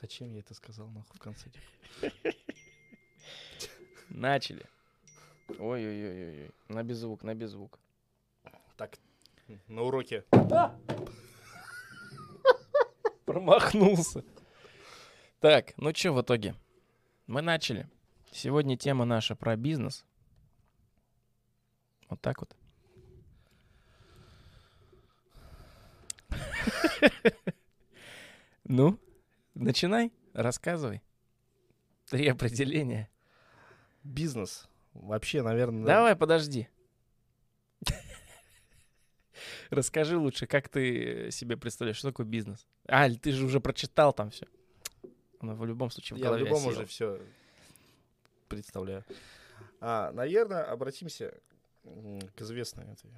Зачем я это сказал, нахуй, в конце? Начали. Ой-ой-ой-ой. На беззвук, на беззвук. Так, на уроке. Промахнулся. Так, ну что в итоге? Мы начали. Сегодня тема наша про бизнес. Вот так вот. Ну, начинай, рассказывай. Три определения. Бизнес. Вообще, наверное... Давай, подожди. Расскажи лучше, как ты себе представляешь, что такое бизнес? А, ты же уже прочитал там все. Но в любом случае в Я в любом осело. уже все представляю. А, наверное, обратимся к известной этой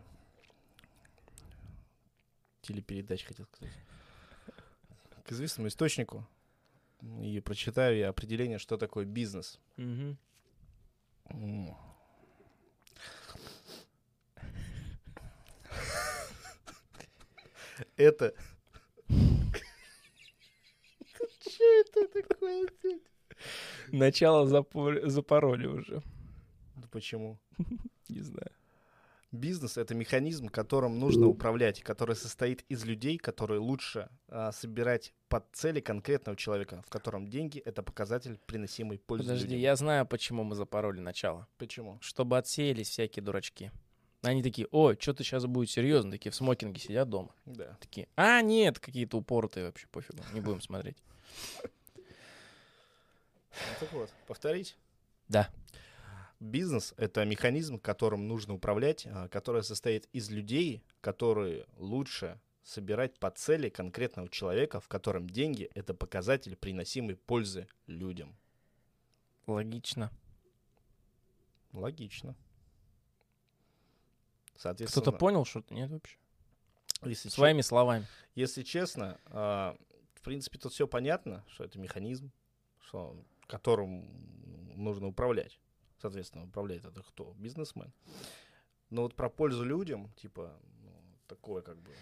телепередаче, хотел сказать. К известному источнику. И прочитаю я определение, что такое бизнес. Это... Что это такое? Начало запор- запороли уже. Ну Почему? Не знаю. Бизнес это механизм, которым нужно управлять, который состоит из людей, которые лучше а, собирать под цели конкретного человека, в котором деньги это показатель приносимой пользы. Подожди, людям. я знаю, почему мы запороли начало. Почему? Чтобы отсеялись всякие дурачки. Они такие, ой, что-то сейчас будет серьезно. Такие в смокинге сидят дома. Да. Такие, а, нет, какие-то упоротые вообще, пофигу, не будем смотреть. Ну, так вот, повторить. Да. Бизнес это механизм, которым нужно управлять, а, который состоит из людей, которые лучше собирать по цели конкретного человека, в котором деньги это показатель приносимой пользы людям. Логично. Логично. Соответственно, Кто-то понял что-то? Нет вообще? если че- Своими словами. Если честно, а, в принципе, тут все понятно, что это механизм, что, которым нужно управлять. Соответственно, управляет это кто? Бизнесмен. Но вот про пользу людям, типа, ну, такое как бы...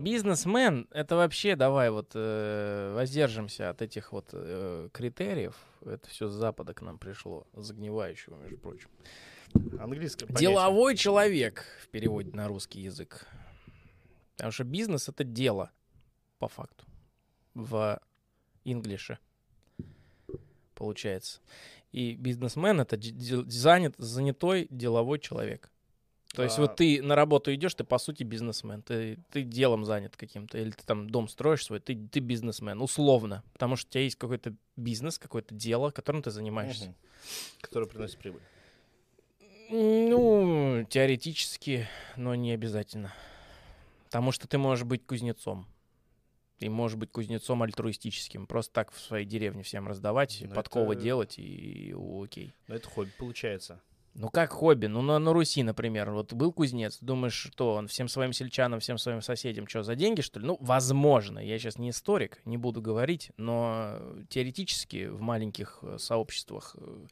Бизнесмен, это вообще, давай вот э, воздержимся от этих вот э, критериев. Это все с Запада к нам пришло, загнивающего, между прочим. Английское понятие. Деловой человек в переводе на русский язык. Потому что бизнес это дело, по факту. В инглише получается. И бизнесмен это занят, занятой деловой человек. То есть А. вот ты на работу идешь, ты по сути бизнесмен, ты, ты делом занят каким-то, или ты там дом строишь свой, ты, ты бизнесмен, условно, потому что у тебя есть какой-то бизнес, какое-то дело, которым ты занимаешься. Мгм. Который приносит прибыль. Ну, теоретически, но не обязательно. Потому что ты можешь быть кузнецом. Ты можешь быть кузнецом альтруистическим. Просто так в своей деревне всем раздавать, Ну, подковы это- делать и, окей. Но это хобби получается. Ну, как хобби. Ну, на, на Руси, например, вот был кузнец, думаешь, что он всем своим сельчанам, всем своим соседям, что, за деньги, что ли? Ну, возможно. Я сейчас не историк, не буду говорить, но теоретически в маленьких э, сообществах э,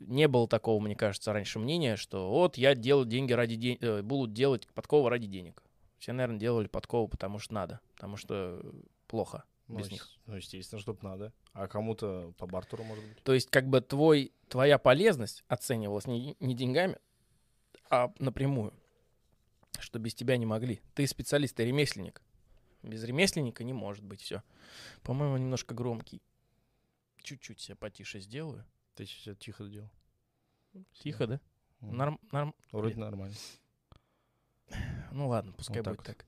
не было такого, мне кажется, раньше мнения, что вот я делаю деньги ради денег, буду делать подкову ради денег. Все, наверное, делали подкову, потому что надо, потому что плохо Ну, без них. Ну, естественно, чтобы надо. А кому-то по бартеру, может быть. То есть, как бы твой, твоя полезность оценивалась не, не деньгами, а напрямую. Что без тебя не могли. Ты специалист, ты ремесленник. Без ремесленника не может быть все. По-моему, немножко громкий. Чуть-чуть себя потише сделаю. Ты сейчас тихо сделал. Тихо, да? Мгм. Норм, норм. Вроде нормально. Ну ладно, пускай Вот так будет вот. так.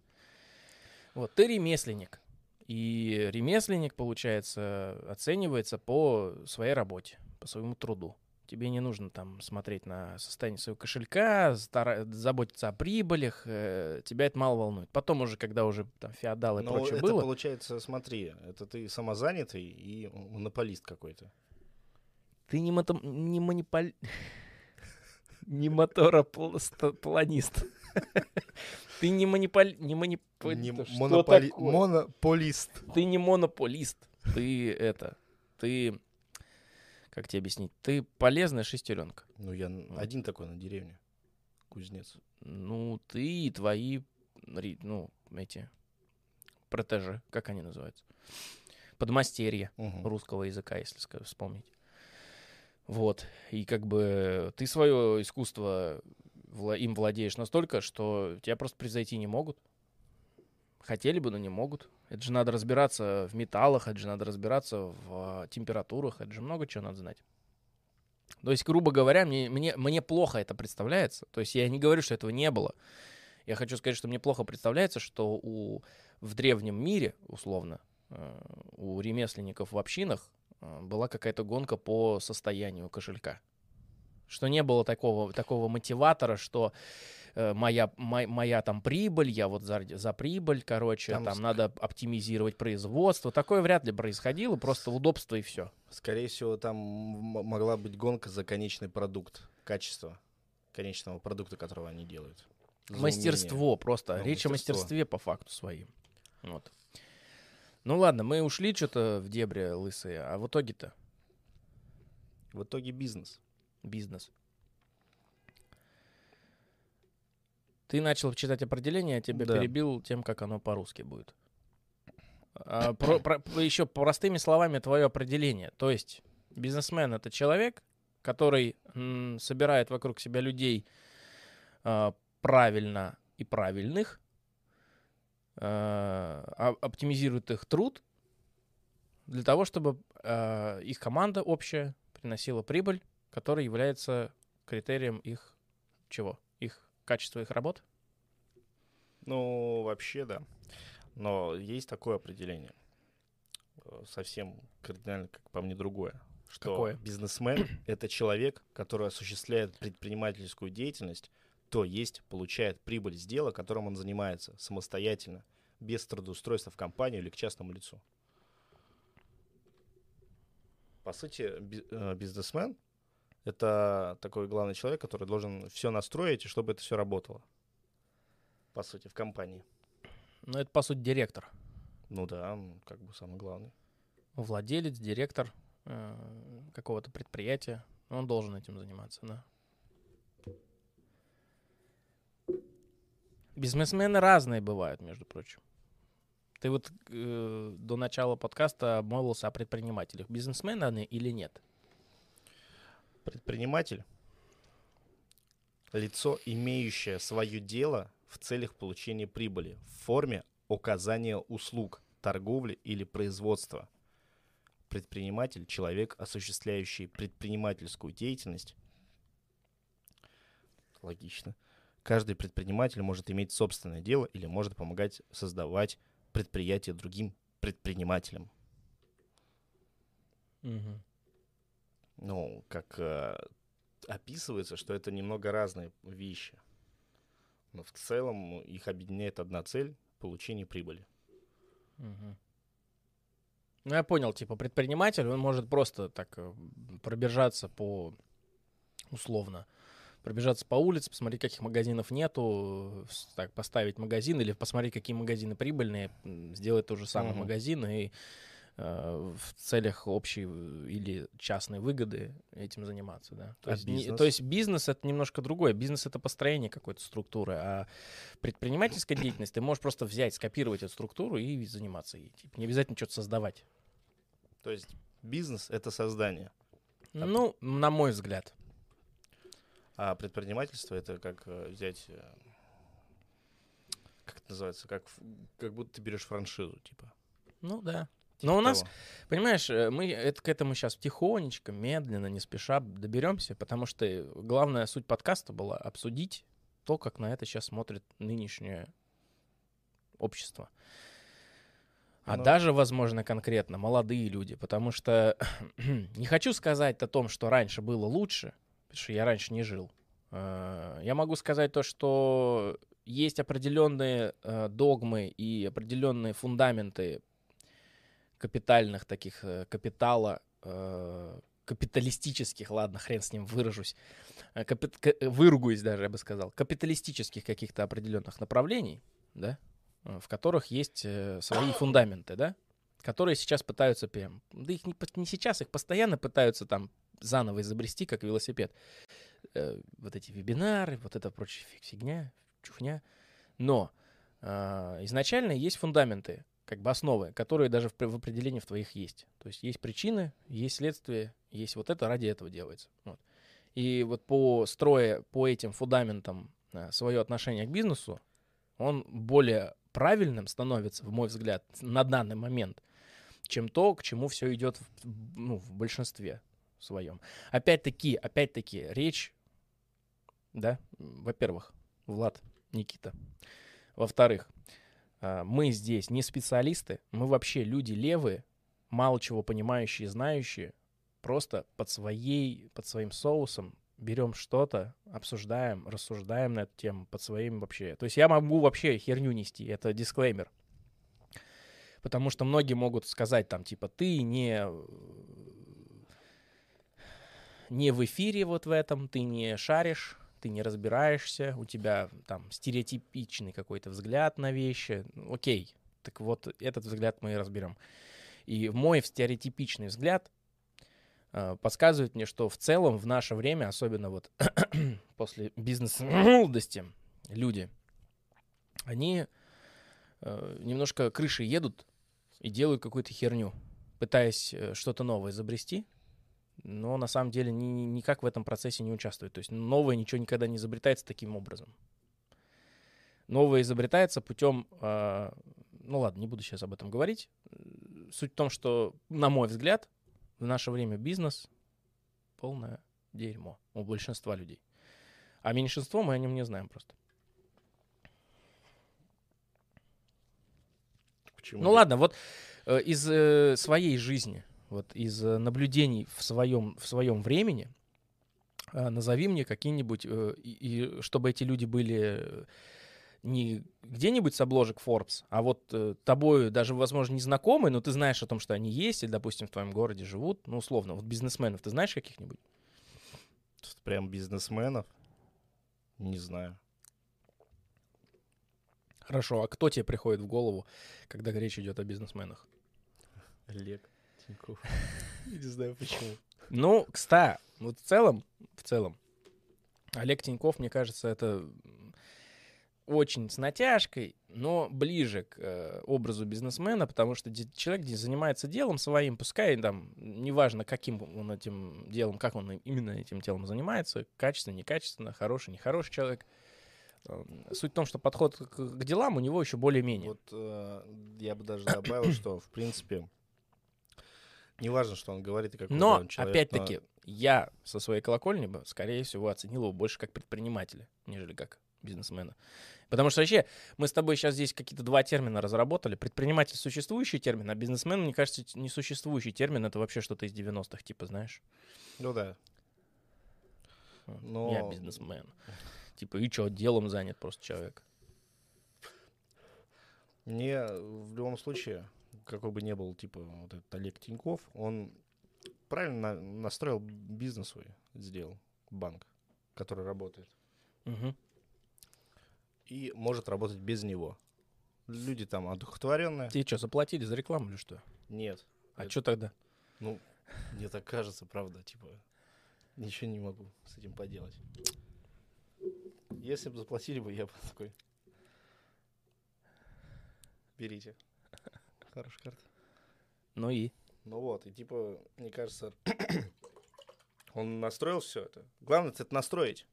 Вот, ты ремесленник. И ремесленник, получается, оценивается по своей работе, по своему труду. Тебе не нужно там смотреть на состояние своего кошелька, стара- заботиться о прибылях, э, тебя это мало волнует. Потом уже, когда уже там феодалы и Но прочее это было, получается, смотри, это ты самозанятый и монополист какой-то. ты не, мото- не манипаль... не моторопланист. Ты не манипаль... Не манип... Не монополи-? Монополист. Ты не монополист. Ты это. Ты. Как тебе объяснить? Ты полезная шестеренка. Ну, я один такой на деревне. Кузнец. Ну, ты и твои, ну, эти протежи, как они называются? подмастерье Мгм. русского языка, если вспомнить. Вот. И как бы ты свое искусство им владеешь настолько, что тебя просто превзойти не могут. Хотели бы, но не могут. Это же надо разбираться в металлах, это же надо разбираться в а, температурах, это же много чего надо знать. То есть, грубо говоря, мне, мне, мне плохо это представляется. То есть я не говорю, что этого не было. Я хочу сказать, что мне плохо представляется, что у, в древнем мире, условно, э, у ремесленников в общинах э, была какая-то гонка по состоянию кошелька. Что не было такого, такого мотиватора, что э, моя, мо- моя там прибыль, я вот за, за прибыль, короче, Там там, ск- надо оптимизировать производство. Такое вряд ли происходило, просто удобство и все. Скорее всего, там могла быть гонка за конечный продукт, качество конечного продукта, которого они делают. За умение. Мастерство просто. Ну, Речь о мастерство. мастерстве по факту своим. Вот. Ну ладно, мы ушли что-то в дебри лысые, а в итоге-то В итоге бизнес. Бизнес. Ты начал читать определение, я тебя Да. перебил тем, как оно по-русски будет. А, про- про- еще простыми словами твое определение. То есть бизнесмен это человек, который м, собирает вокруг себя людей а, правильно и правильных, а, а- оптимизирует их труд для того, чтобы а, их команда общая приносила прибыль, который является критерием их чего? Их качества их работ? Ну, вообще, да. Но есть такое определение. э, Совсем кардинально, как по мне, другое. Что Какое? бизнесмен — это человек, который осуществляет предпринимательскую деятельность, то есть получает прибыль с дела, которым он занимается самостоятельно, без трудоустройства в компанию или к частному лицу. По сути, э, бизнесмен — это такой главный человек, который должен все настроить, и чтобы это все работало. По сути, в компании. Ну, это, по сути, директор. Ну да, как бы самый главный. Владелец, директор э, какого-то предприятия. Он должен этим заниматься, да. Бизнесмены разные бывают, между прочим. Ты вот э, до начала подкаста обмолвился о предпринимателях. Бизнесмены они или нет? Предприниматель — лицо, имеющее свое дело в целях получения прибыли в форме оказания услуг, торговли или производства. Предприниматель — человек, осуществляющий предпринимательскую деятельность. Логично. Каждый предприниматель может иметь собственное дело или может помогать создавать предприятие другим предпринимателям. Ну, как э, описывается, что это немного разные вещи. Но в целом их объединяет одна цель — получение прибыли. Мгм. Ну, я понял, типа, предприниматель, он может просто так э, пробежаться по, условно, пробежаться по улице, посмотреть, каких магазинов нету, так, поставить магазин или посмотреть, какие магазины прибыльные, сделать тот же самый Мгм. магазин и в целях общей э, или частной выгоды этим заниматься, да. То, А есть, не- бизнес? то есть бизнес это немножко другое. Бизнес это построение какой-то структуры, а предпринимательская деятельность ты можешь просто взять, скопировать эту структуру и заниматься ей. Типа, не обязательно что-то создавать. То есть бизнес — это создание, Ну, на мой взгляд. а предпринимательство — это как э, взять... э, Как это называется? Как, как будто ты берешь франшизу, типа. Ну да. Типа Но у нас, того. понимаешь, э, мы это, к этому сейчас тихонечко, медленно, не спеша доберемся, потому что э, главная суть подкаста была обсудить то, как на это сейчас смотрит нынешнее общество. А Ну- даже, возможно, конкретно молодые люди, потому что не хочу сказать о том, что раньше было лучше, потому что я раньше не жил. Э, Я могу сказать то, что есть определенные догмы и определенные фундаменты капитальных таких э, капитала, э, капиталистических, ладно, хрен с ним выражусь, э, капит- выругаюсь даже, я бы сказал, капиталистических каких-то определенных направлений, да, в которых есть свои фундаменты, да, которые сейчас пытаются да их не, не сейчас, их постоянно пытаются там заново изобрести, как велосипед. Вот эти вебинары, вот это прочая фиг- фигня, чухня. Но изначально есть фундаменты как бы основы, которые даже в, в определении в твоих есть. То есть есть причины, есть следствие, есть вот это, ради этого делается. Вот. И вот по строя, по этим фундаментам э, свое отношение к бизнесу, он более правильным становится, в мой взгляд, на данный момент, чем то, к чему все идет в, ну, в большинстве своем. Опять-таки, опять-таки, речь, да, во-первых, Влад, Никита. Во-вторых, мы здесь не специалисты, мы вообще люди левые, мало чего понимающие, знающие, просто под, своей, под своим соусом берем что-то, обсуждаем, рассуждаем на эту тему под своим вообще. То есть я могу вообще херню нести, это дисклеймер. Потому что многие могут сказать там, типа, ты не, не в эфире вот в этом, ты не шаришь, ты не разбираешься, у тебя там стереотипичный какой-то взгляд на вещи. Окей, так вот этот взгляд мы и разберем. И мой стереотипичный взгляд э, подсказывает мне, что в целом в наше время, особенно вот после бизнес-молодости, люди, они э, немножко крыши едут и делают какую-то херню, пытаясь э, что-то новое изобрести, но на самом деле ни, никак в этом процессе не участвует. То есть новое ничего никогда не изобретается таким образом. Новое изобретается путем... Э, ну ладно, не буду сейчас об этом говорить. Суть в том, что, на мой взгляд, в наше время бизнес полное дерьмо у большинства людей. А меньшинство мы о нем не знаем просто. Почему? Ну ладно, вот э, из э, своей жизни вот из э, наблюдений в своем, в своем времени, э, назови мне какие-нибудь, э, и, и чтобы эти люди были не где-нибудь с обложек Forbes, а вот э, тобой даже, возможно, не знакомые, но ты знаешь о том, что они есть, и, допустим, в твоем городе живут, ну, условно, вот бизнесменов, ты знаешь каких-нибудь? Прям бизнесменов? Не знаю. Хорошо, а кто тебе приходит в голову, когда речь идет о бизнесменах? Олег. Тиньков. Не знаю почему. Ну, кстати, вот в целом, в целом, Олег Тиньков, мне кажется, это очень с натяжкой, но ближе к э, образу бизнесмена, потому что человек занимается делом своим, пускай там, неважно, каким он этим делом, как он именно этим делом занимается, качественно, некачественно, хороший, нехороший человек. Эм, суть в том, что подход к, к делам у него еще более-менее. Вот э, я бы даже добавил, что, в принципе, не важно, что он говорит и как Но, человек, опять-таки, но... я со своей колокольни бы, скорее всего, оценил его больше как предпринимателя, нежели как бизнесмена. Потому что вообще мы с тобой сейчас здесь какие-то два термина разработали. Предприниматель — существующий термин, а бизнесмен, мне кажется, несуществующий термин — это вообще что-то из 90-х, типа, знаешь? Ну да. Но... Я бизнесмен. Типа, и что, делом занят просто человек. Мне в любом случае какой бы ни был, типа, вот этот Олег Тиньков, он правильно настроил бизнес свой, сделал, банк, который работает. Угу. И может работать без него. Люди там одухотворенные. Тебе что, заплатили за рекламу или что? Нет. А это... что тогда? Ну, мне так кажется, правда, типа, ничего не могу с этим поделать. Если бы заплатили бы, я бы такой, берите. Хорошая карта. Ну и? Ну вот, и типа, мне кажется, он настроил все это. Главное это настроить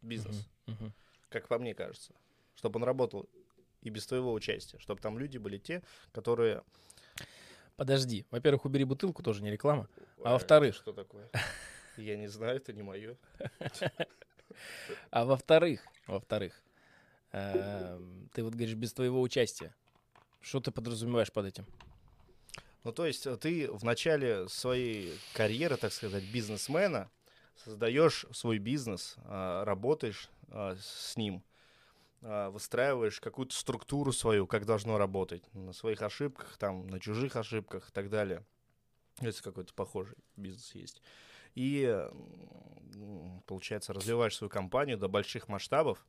бизнес, uh-huh, uh-huh. как по мне кажется, чтобы он работал и без твоего участия, чтобы там люди были те, которые... Подожди, во-первых, убери бутылку, тоже не реклама, а во-вторых... Что такое? Я не знаю, это не мое. А во-вторых, во-вторых, эм, ты вот говоришь без твоего участия. Что ты подразумеваешь под этим? Ну, то есть э, ты в начале своей карьеры, так сказать, бизнесмена, создаешь свой бизнес, а, работаешь а, с ним, а, выстраиваешь какую-то структуру свою, как должно работать, на своих ошибках, там, на чужих ошибках и так далее. Если какой-то похожий бизнес есть. И, получается, развиваешь свою компанию до больших масштабов,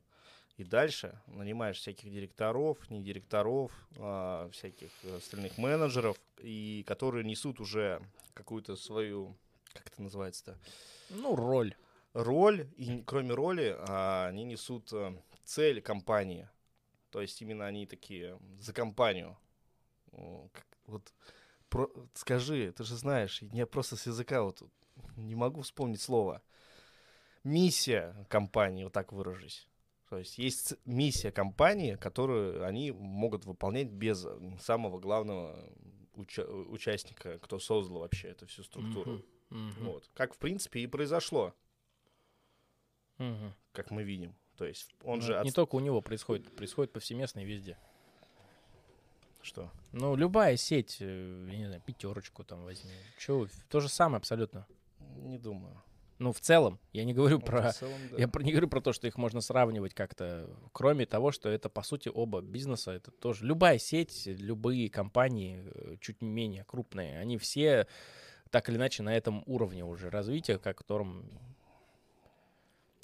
и дальше нанимаешь всяких директоров, не директоров, а, всяких остальных менеджеров, и которые несут уже какую-то свою, как это называется-то? Ну, роль. Роль, и кроме роли, а, они несут а, цель компании. То есть именно они такие за компанию Вот про- скажи, ты же знаешь, я просто с языка вот не могу вспомнить слово. Миссия компании, вот так выражусь. То есть есть миссия компании, которую они могут выполнять без самого главного уча- участника, кто создал вообще эту всю структуру. Мгм. Вот. Как, в принципе, и произошло, Мгм. как мы видим. То есть он Ну, же... от- Не только у него происходит, происходит повсеместно и везде. Что? Ну, любая сеть, э, я не знаю, пятерочку там возьми. Че, то же самое абсолютно. Не думаю. Ну, в целом, я не говорю Ну, про... целом, да. Я не говорю про то, что их можно сравнивать как-то, кроме того, что это, по сути, оба бизнеса, это тоже любая сеть, любые компании, э, чуть менее крупные, они все так или иначе на этом уровне уже развития, как котором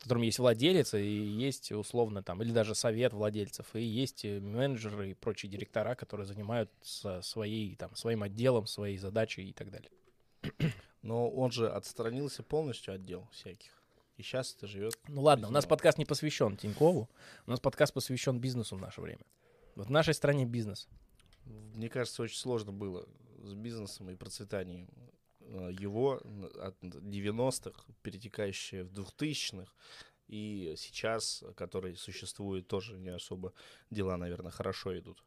в котором есть владелец и есть условно там, или даже совет владельцев, и есть э, менеджеры и прочие директора, которые занимаются своей, там, своим отделом, своей задачей и так далее. Но он же отстранился полностью от дел всяких. И сейчас это живет. Ну ладно, у нас подкаст не посвящен Тинькову, у нас подкаст посвящен бизнесу в наше время. Вот в нашей стране бизнес. Мне кажется, очень сложно было с бизнесом и процветанием э, его от 90-х, перетекающее в 2000-х, и сейчас, который существует, тоже не особо дела, наверное, хорошо идут.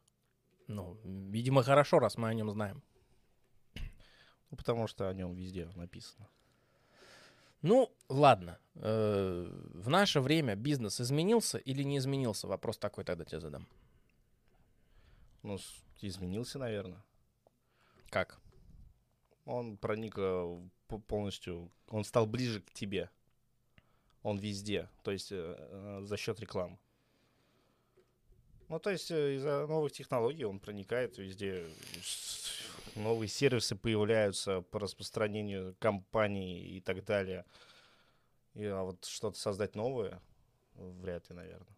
Ну, видимо, хорошо, раз мы о нем знаем. Потому что о нем везде написано. Ну, ладно. Э, В наше время бизнес изменился или не изменился? Вопрос такой тогда тебе задам. Ну, изменился, наверное. Как? Он проник э, полностью, он стал ближе к тебе. Он везде, то есть э, за счет рекламы. Ну, то есть из-за новых технологий он проникает везде. Новые сервисы появляются по распространению компаний и так далее. И, а вот что-то создать новое, вряд ли, наверное.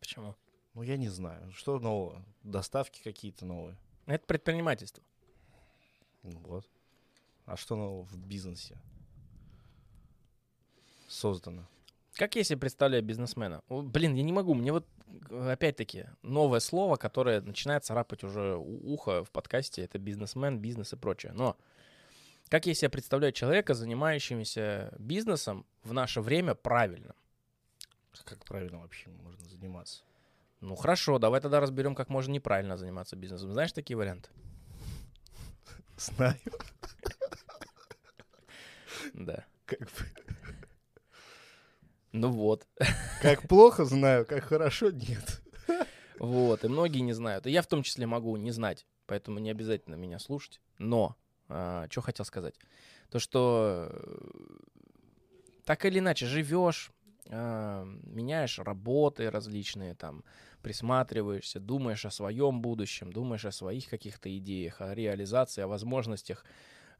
Почему? Ну, я не знаю. Что нового? Доставки какие-то новые. Это предпринимательство. Ну Вот. А что нового в бизнесе создано? Как я себе представляю бизнесмена? О, Блин, я не могу. Мне вот, опять-таки, новое слово, которое начинает царапать уже ухо в подкасте, это бизнесмен, бизнес и прочее. Но как я себе представляю человека, занимающимся бизнесом в наше время правильно? Как правильно вообще можно заниматься? Ну хорошо, давай тогда разберем, как можно неправильно заниматься бизнесом. Знаешь такие варианты? Знаю. Да. Как, бы- Ну вот. как плохо знаю, как хорошо нет. Вот, и многие не знают. И я в том числе могу не знать, поэтому не обязательно меня слушать. Но, что хотел сказать? То, что э, так или иначе живешь, а, меняешь работы различные, там, присматриваешься, думаешь о своем будущем, думаешь о своих каких-то идеях, о реализации, о возможностях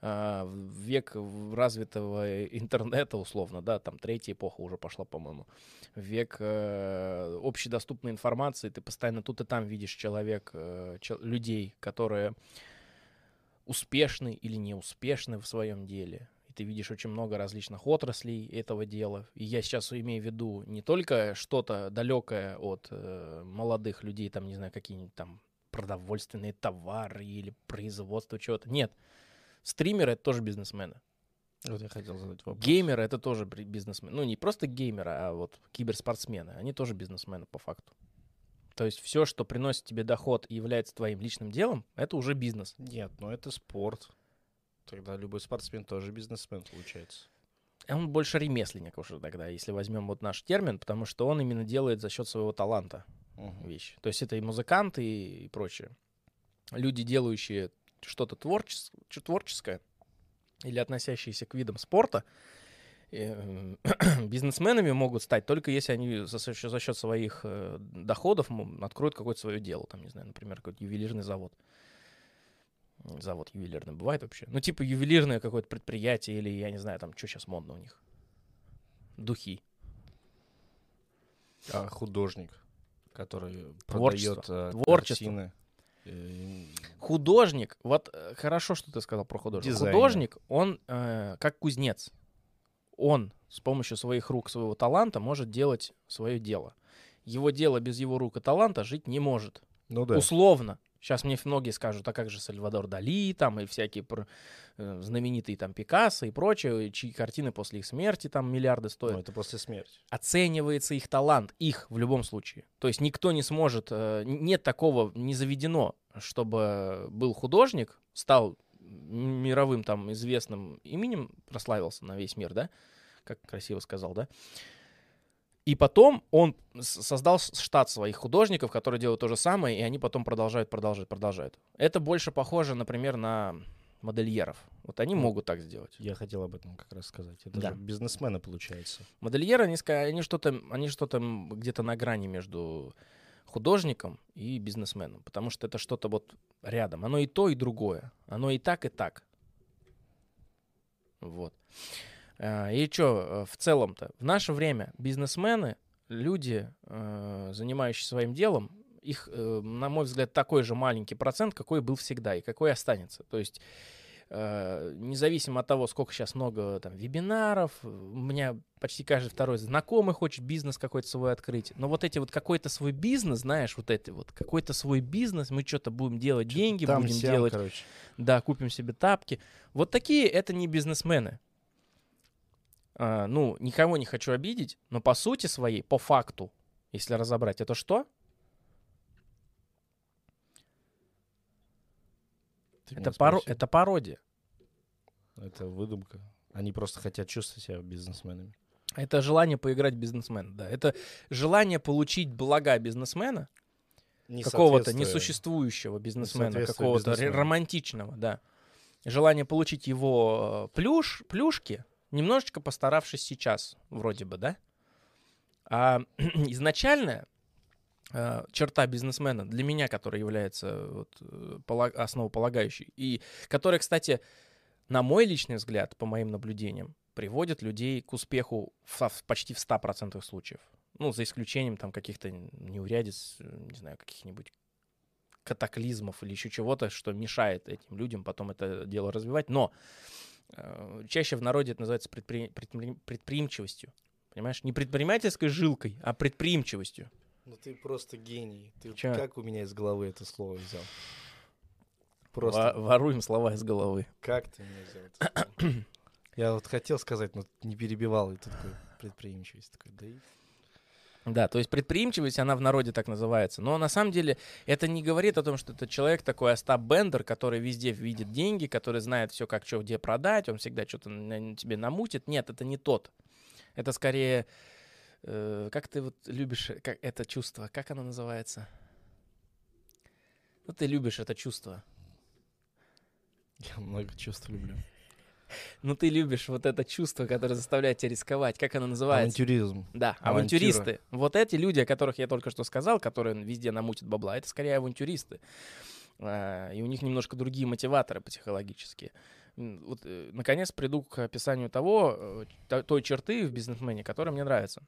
в век развитого интернета, условно, да, там третья эпоха уже пошла, по-моему, век э, общедоступной информации, ты постоянно тут и там видишь человек, э, людей, которые успешны или неуспешны в своем деле. И ты видишь очень много различных отраслей этого дела. И я сейчас имею в виду не только что-то далекое от э, молодых людей, там, не знаю, какие-нибудь там продовольственные товары или производство чего-то. Нет. Стримеры — это тоже бизнесмены. Вот я хотел задать вопрос. Геймеры — это тоже бизнесмены. Ну, не просто геймеры, а вот киберспортсмены. Они тоже бизнесмены по факту. То есть все, что приносит тебе доход и является твоим личным делом, это уже бизнес. Нет, ну это спорт. Тогда любой спортсмен тоже бизнесмен получается. Он больше ремесленник уже тогда, если возьмем вот наш термин, потому что он именно делает за счет своего таланта Мгм. вещи. То есть это и музыканты, и, и прочее. Люди, делающие что-то творчес- чё- творческое или относящиеся к видам спорта, э, бизнесменами могут стать только если они за, за счет своих э, доходов откроют какое-то свое дело. Там, не знаю, например, какой-то ювелирный завод. Завод ювелирный бывает вообще. Ну, типа ювелирное какое-то предприятие или, я не знаю, там, что сейчас модно у них. Духи. А художник, который Творчество. продает э, Творчество. картины. Э, Художник, вот э, хорошо, что ты сказал про художника. Дизайнер. Художник, он э, как кузнец. Он с помощью своих рук, своего таланта может делать свое дело. Его дело без его рук и таланта жить не может. Ну да. Условно. Сейчас мне многие скажут, а как же Сальвадор Дали, там, и всякие про, э, знаменитые там Пикассо и прочее, чьи картины после их смерти там миллиарды стоят. Ну, это после смерти. Оценивается их талант, их в любом случае. То есть никто не сможет, э, нет такого, не заведено, чтобы был художник, стал мировым там известным именем, прославился на весь мир, да, как красиво сказал, да, и потом он создал штат своих художников, которые делают то же самое, и они потом продолжают, продолжают, продолжают. Это больше похоже, например, на модельеров. Вот они могут так сделать. Я хотел об этом как раз сказать. Это да. же бизнесмены, получается. Модельеры, они, они что-то, они что-то где-то на грани между художником и бизнесменом, потому что это что-то вот рядом. Оно и то, и другое. Оно и так, и так. Вот. А, и что, э, в целом-то, в наше время бизнесмены, люди, э, занимающиеся своим делом, их, э, на мой взгляд, такой же маленький процент, какой был всегда и какой останется. То есть независимо от того, сколько сейчас много там вебинаров, у меня почти каждый второй знакомый хочет бизнес какой-то свой открыть, но вот эти вот какой-то свой бизнес, знаешь, вот эти вот какой-то свой бизнес, мы что-то будем делать деньги, Там будем сям, делать, короче. да, купим себе тапки. Вот такие это не бизнесмены. А, ну, никого не хочу обидеть, но по сути своей, по факту, если разобрать, это что? это, паро- это пародия. Это выдумка. Они просто хотят чувствовать себя бизнесменами. Это желание поиграть бизнесмена, да. Это желание получить блага бизнесмена, не какого-то несуществующего бизнесмена, какого-то романтичного, да. Желание получить его э, плюш, плюшки, немножечко постаравшись сейчас, вроде бы, да? А изначальная э, черта бизнесмена для меня, которая является вот, э, основополагающей, и которая, кстати, на мой личный взгляд, по моим наблюдениям, приводит людей к успеху в, почти в 100% случаев. Ну, за исключением там каких-то неурядиц, не знаю, каких-нибудь катаклизмов или еще чего-то, что мешает этим людям потом это дело развивать. Но Э, чаще в народе это называется предпри... Предпри... предприимчивостью. Понимаешь? Не предпринимательской жилкой, а предприимчивостью. Ну ты просто гений. Ты Чё? как у меня из головы это слово взял? Просто... Во воруем слова из головы. Как ты меня взял Я вот хотел сказать, но не перебивал. И ты такой предприимчивость. Такой, да и... Да, то есть предприимчивость, она в народе так называется. Но на самом деле это не говорит о том, что это человек такой Остап Бендер, который везде видит деньги, который знает все, как что где продать, он всегда что-то тебе намутит. Нет, это не тот. Это скорее... Э, как ты вот любишь как, это чувство? Как оно называется? Ну, ты любишь это чувство. Я много чувств люблю. Ну, ты любишь вот это чувство, которое заставляет тебя рисковать. Как оно называется? Авантюризм. Да, Авантюра. авантюристы. Вот эти люди, о которых я только что сказал, которые везде намутят бабла, это скорее авантюристы. А, и у них немножко другие мотиваторы психологические. Вот, э, наконец, приду к описанию того, э, той черты в бизнесмене, которая мне нравится.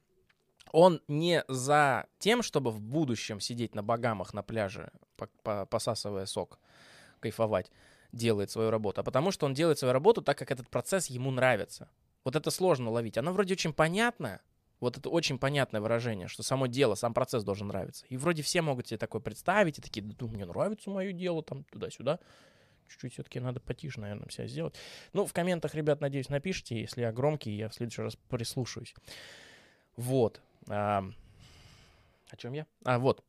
Он не за тем, чтобы в будущем сидеть на богамах на пляже, посасывая сок, кайфовать делает свою работу, а потому что он делает свою работу так, как этот процесс ему нравится. Вот это сложно ловить. Оно вроде очень понятное, вот это очень понятное выражение, что само дело, сам процесс должен нравиться. И вроде все могут себе такое представить, и такие, да, мне нравится мое дело, там, туда-сюда. Чуть-чуть все-таки надо потише, наверное, себя сделать. Ну, в комментах, ребят, надеюсь, напишите, если я громкий, я в следующий раз прислушаюсь. Вот. А, о чем я? А, вот.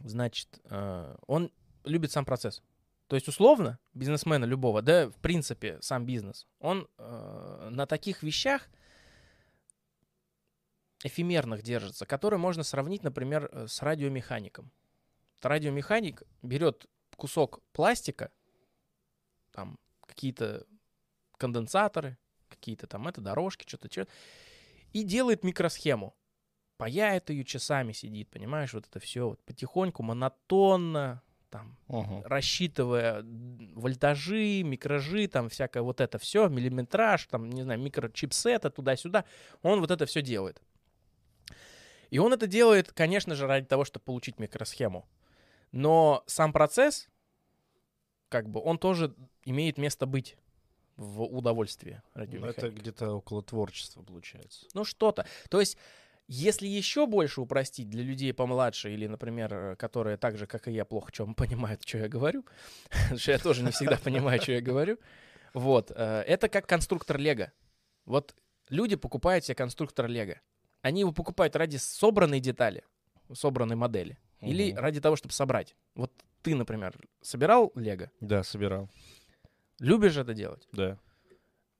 Значит, а, он любит сам процесс. То есть, условно, бизнесмена любого, да, в принципе, сам бизнес, он э, на таких вещах эфемерных держится, которые можно сравнить, например, э, с радиомехаником. Радиомеханик берет кусок пластика, там какие-то конденсаторы, какие-то там это, дорожки, что-то, что и делает микросхему. Паяет ее часами, сидит, понимаешь, вот это все вот потихоньку, монотонно, там, угу. рассчитывая вольтажи, микражи, там всякое вот это все, миллиметраж, там, не знаю, микрочипсеты туда-сюда, он вот это все делает. И он это делает, конечно же, ради того, чтобы получить микросхему. Но сам процесс, как бы, он тоже имеет место быть в удовольствии Ну, это где-то около творчества получается. Ну, что-то. То есть Если еще больше упростить для людей помладше или, например, э, которые так же, как и я, плохо чем понимают, что я говорю, потому что я тоже не всегда понимаю, что я говорю, вот, э, это как конструктор Лего. Вот люди покупают себе конструктор Лего. Они его покупают ради собранной детали, собранной модели, или ради того, чтобы собрать. Вот ты, например, собирал Лего? Да, собирал. Любишь это делать? Да.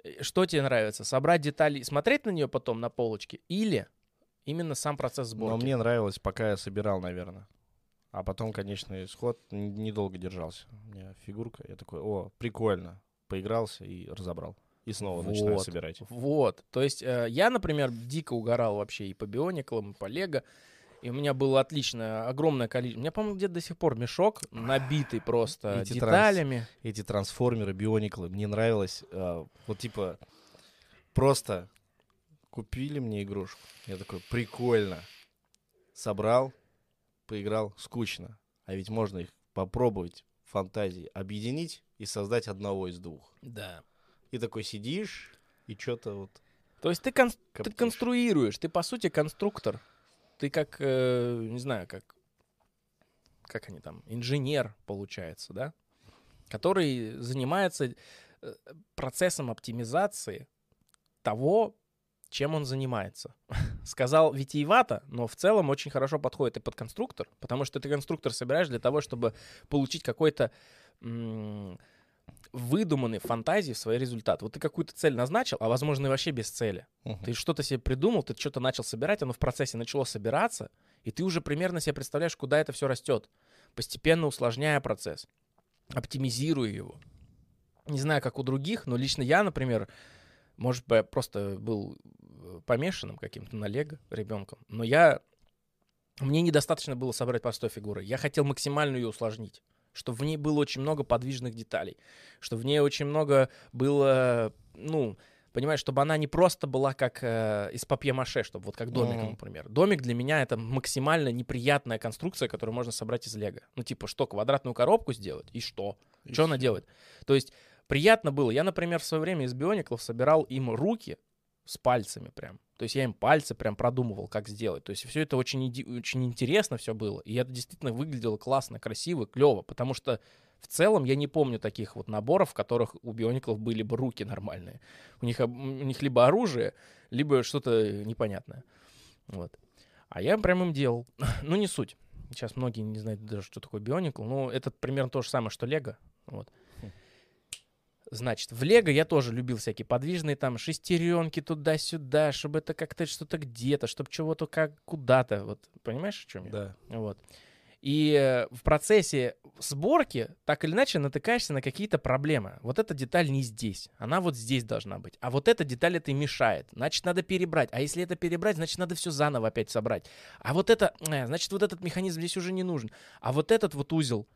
Э, Что тебе нравится? Собрать детали, и смотреть на нее потом на полочке, или именно сам процесс сборки? Но мне нравилось, пока я собирал, наверное. А потом, конечно, исход недолго держался. У меня фигурка. Я такой, о, прикольно. Поигрался и разобрал. И снова начинаю Вот. собирать. Вот. То есть э, я, например, дико угорал вообще и по биониклам, и по лего. И у меня было отличное, огромное количество. У меня, по-моему, где-то до сих пор мешок, набитый просто Эти транс- деталями. Эти трансформеры, биониклы, мне нравилось. э, вот типа, просто купили мне игрушку. Я такой, прикольно. Собрал, поиграл, скучно. А ведь можно их попробовать фантазии объединить и создать одного из двух. Да. И такой сидишь, и что-то вот... То есть ты, кон- ты коптишь. конструируешь, ты, по сути, конструктор. Ты как, э, не знаю, как, как они там, инженер, получается, да? Который занимается э, процессом оптимизации того, чем он занимается. Сказал витиевато, но в целом очень хорошо подходит и под конструктор, потому что ты конструктор собираешь для того, чтобы получить какой-то м, выдуманный фантазии в свой результат. Вот ты какую-то цель назначил, а возможно и вообще без цели. Мгм. Ты что-то себе придумал, ты что-то начал собирать, оно в процессе начало собираться, и ты уже примерно себе представляешь, куда это все растет, постепенно усложняя процесс, оптимизируя его. Не знаю, как у других, но лично я, например, может быть, я просто был э, помешанным каким-то на лего ребенком, но я... Мне недостаточно было собрать простой фигуры. Я хотел максимально ее усложнить чтобы в ней было очень много подвижных деталей, чтобы в ней очень много было, ну, понимаешь, чтобы она не просто была как э, из папье-маше, чтобы вот как домик, Мгм. например. Домик для меня это максимально неприятная конструкция, которую можно собрать из лего. Ну, типа, что, квадратную коробку сделать, и что? И Что она делает? То есть приятно было. Я, например, в свое время из биониклов собирал им руки с пальцами прям. То есть я им пальцы прям продумывал, как сделать. То есть все это очень, очень интересно все было. И это действительно выглядело классно, красиво, клево. Потому что в целом я не помню таких вот наборов, в которых у биониклов были бы руки нормальные. У них, у них либо оружие, либо что-то непонятное. Вот. А я прям им делал. ну, не суть. Сейчас многие не знают даже, что такое бионикл. Но это примерно то же самое, что лего. Вот. Хм. Значит, в Лего я тоже любил всякие подвижные там шестеренки туда-сюда, чтобы это как-то что-то где-то, чтобы чего-то как куда-то. Вот понимаешь, о чем я? Да. Вот. И э, в процессе сборки так или иначе натыкаешься на какие-то проблемы. Вот эта деталь не здесь, она вот здесь должна быть. А вот эта деталь это и мешает. Значит, надо перебрать. А если это перебрать, значит, надо все заново опять собрать. А вот это, э, значит, вот этот механизм здесь уже не нужен. А вот этот вот узел,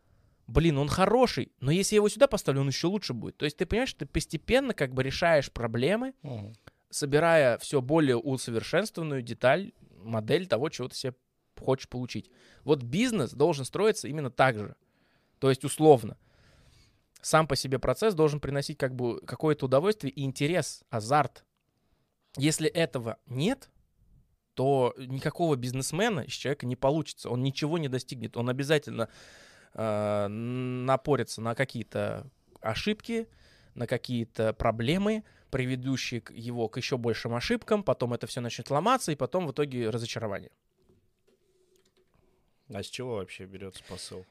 блин, он хороший, но если я его сюда поставлю, он еще лучше будет. То есть ты понимаешь, ты постепенно как бы решаешь проблемы, Мгм. собирая все более усовершенствованную деталь, модель того, чего ты себе хочешь получить. Вот бизнес должен строиться именно так же. То есть условно. Сам по себе процесс должен приносить как бы какое-то удовольствие и интерес, азарт. Если этого нет, то никакого бизнесмена из человека не получится. Он ничего не достигнет. Он обязательно э, напорится на какие-то ошибки, на какие-то проблемы, приведущие его к еще большим ошибкам, потом это все начнет ломаться, и потом в итоге разочарование. А с чего вообще берется посыл?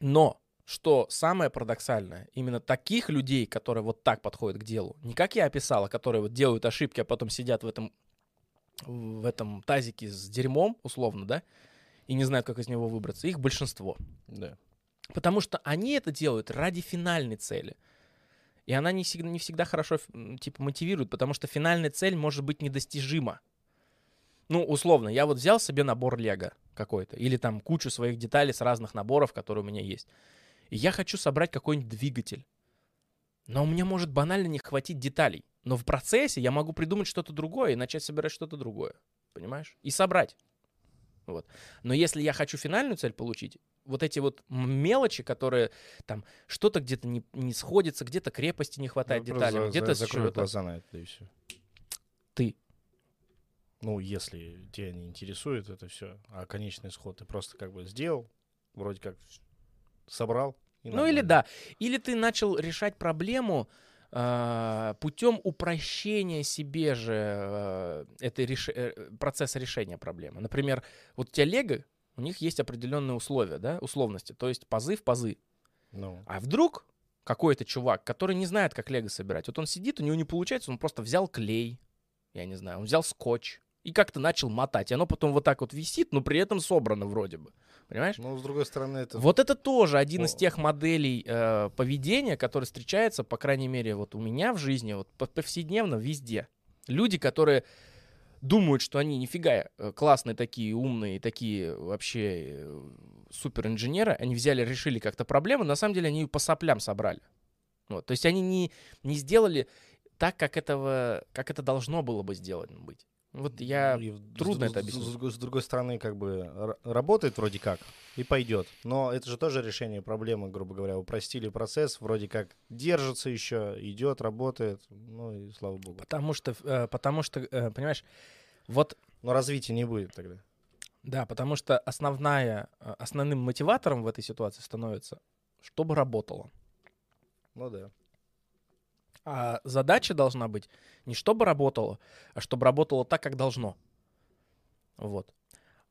Но, что самое парадоксальное, именно таких людей, которые вот так подходят к делу, не как я описал, а которые вот делают ошибки, а потом сидят в этом, в этом тазике с дерьмом, условно, да, и не знают, как из него выбраться, их большинство. Да. Потому что они это делают ради финальной цели. И она не всегда, не всегда хорошо типа мотивирует, потому что финальная цель может быть недостижима. Ну, условно, я вот взял себе набор Лего какой-то, или там кучу своих деталей с разных наборов, которые у меня есть. И я хочу собрать какой-нибудь двигатель. Но у меня может банально не хватить деталей. Но в процессе я могу придумать что-то другое и начать собирать что-то другое. Понимаешь? И собрать. Вот. Но если я хочу финальную цель получить, вот эти вот мелочи, которые там что-то где-то не, не сходится, где-то крепости не хватает Ну, деталям, где-то за- чего-то. глаза на это, и все. Ты. Ну, если тебя не интересует это все, а конечный исход ты просто как бы сделал, вроде как собрал. Ну или да. Или ты начал решать проблему путем упрощения себе же э, этой реш- э, процесса решения проблемы. Например, вот у тебя Лего, у них есть определенные условия, да, условности, то есть пазы в пазы. Ну, А вдруг какой-то чувак, который не знает, как лего собирать, вот он сидит, у него не получается, он просто взял клей, я не знаю, он взял скотч и как-то начал мотать. И оно потом вот так вот висит, но при этом собрано вроде бы. Понимаешь? ну, с другой стороны, это... Вот это тоже один из О. тех моделей э, поведения, который встречается, по крайней мере, вот у меня в жизни, вот по- повседневно везде. Люди, которые думают, что они нифига э, классные такие, умные, такие вообще э, суперинженеры, они взяли, решили как-то проблему, на самом деле они ее по соплям собрали. Вот, то есть они не, не сделали так, как, этого, как это должно было бы сделано быть. Вот я... И трудно с- это с- объяснить. С, другой- с другой стороны, как бы работает вроде как и пойдет. Но это же тоже решение проблемы, грубо говоря. Упростили процесс, вроде как держится еще, идет, работает. Ну и слава богу. Потому что, э, потому что, э, понимаешь, вот Но развития не будет тогда. Да, потому что основная, э, основным мотиватором в этой ситуации становится, чтобы работало. Ну да. А задача должна быть не чтобы работало, а чтобы работало так, как должно. Вот.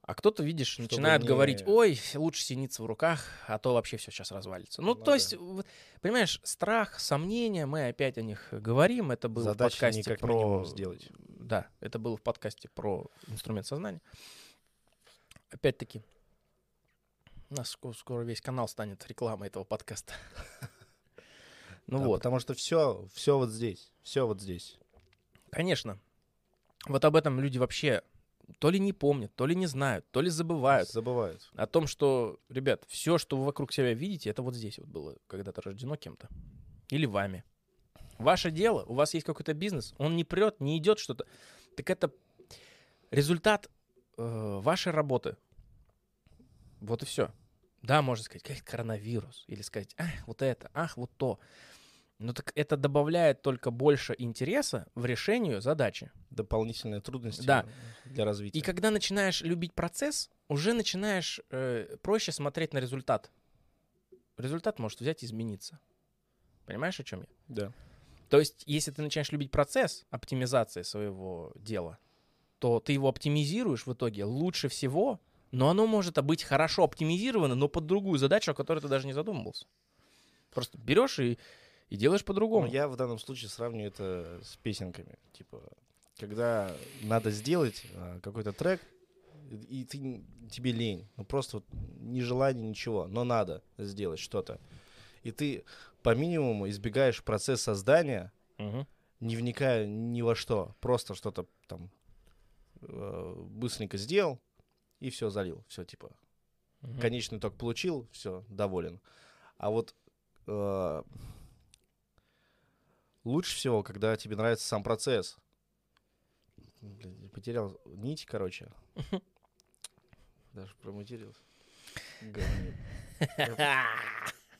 А кто-то, видишь, Чтобы начинает не- говорить, ой, лучше синица в руках, а то вообще все сейчас развалится. Ну, Ну то да. есть, вот, понимаешь, страх, сомнения, мы опять о них говорим. Это было Задача в подкасте не как про... сделать. Да, это было в подкасте про инструмент сознания. Опять-таки, у нас ско- скоро весь канал станет рекламой этого подкаста. Ну Да, вот, Потому что все, все вот здесь. Все вот здесь. конечно. Вот об этом люди вообще то ли не помнят, то ли не знают, то ли забывают. Забывают. О том, что, ребят, все, что вы вокруг себя видите, это вот здесь вот было когда-то рождено кем-то. Или вами. Ваше дело, у вас есть какой-то бизнес, он не прет, не идет что-то. Так это результат э, вашей работы. Вот и все. Да, можно сказать, как коронавирус. Или сказать, ах, вот это, ах, вот то. Но так это добавляет только больше интереса в решению задачи. Дополнительные трудности Да. для развития. И когда начинаешь любить процесс, уже начинаешь э, проще смотреть на результат. Результат может взять и измениться. Понимаешь, о чем я? Да. То есть, если ты начинаешь любить процесс оптимизации своего дела, то ты его оптимизируешь в итоге лучше всего, но оно может быть хорошо оптимизировано, но под другую задачу, о которой ты даже не задумывался. Просто берешь и, и делаешь по-другому. Ну, я в данном случае сравниваю это с песенками. Типа, когда надо сделать а, какой-то трек, и ты, тебе лень. Ну, просто вот ни желания, ничего, но надо сделать что-то. И ты по минимуму избегаешь процесс создания, Мгм. не вникая ни во что. Просто что-то там э, быстренько сделал и все залил. Все, типа, Мгм. конечный итог получил, все, доволен. А вот э, лучше всего, когда тебе нравится сам процесс. Блин, потерял нить, короче. Даже проматерился.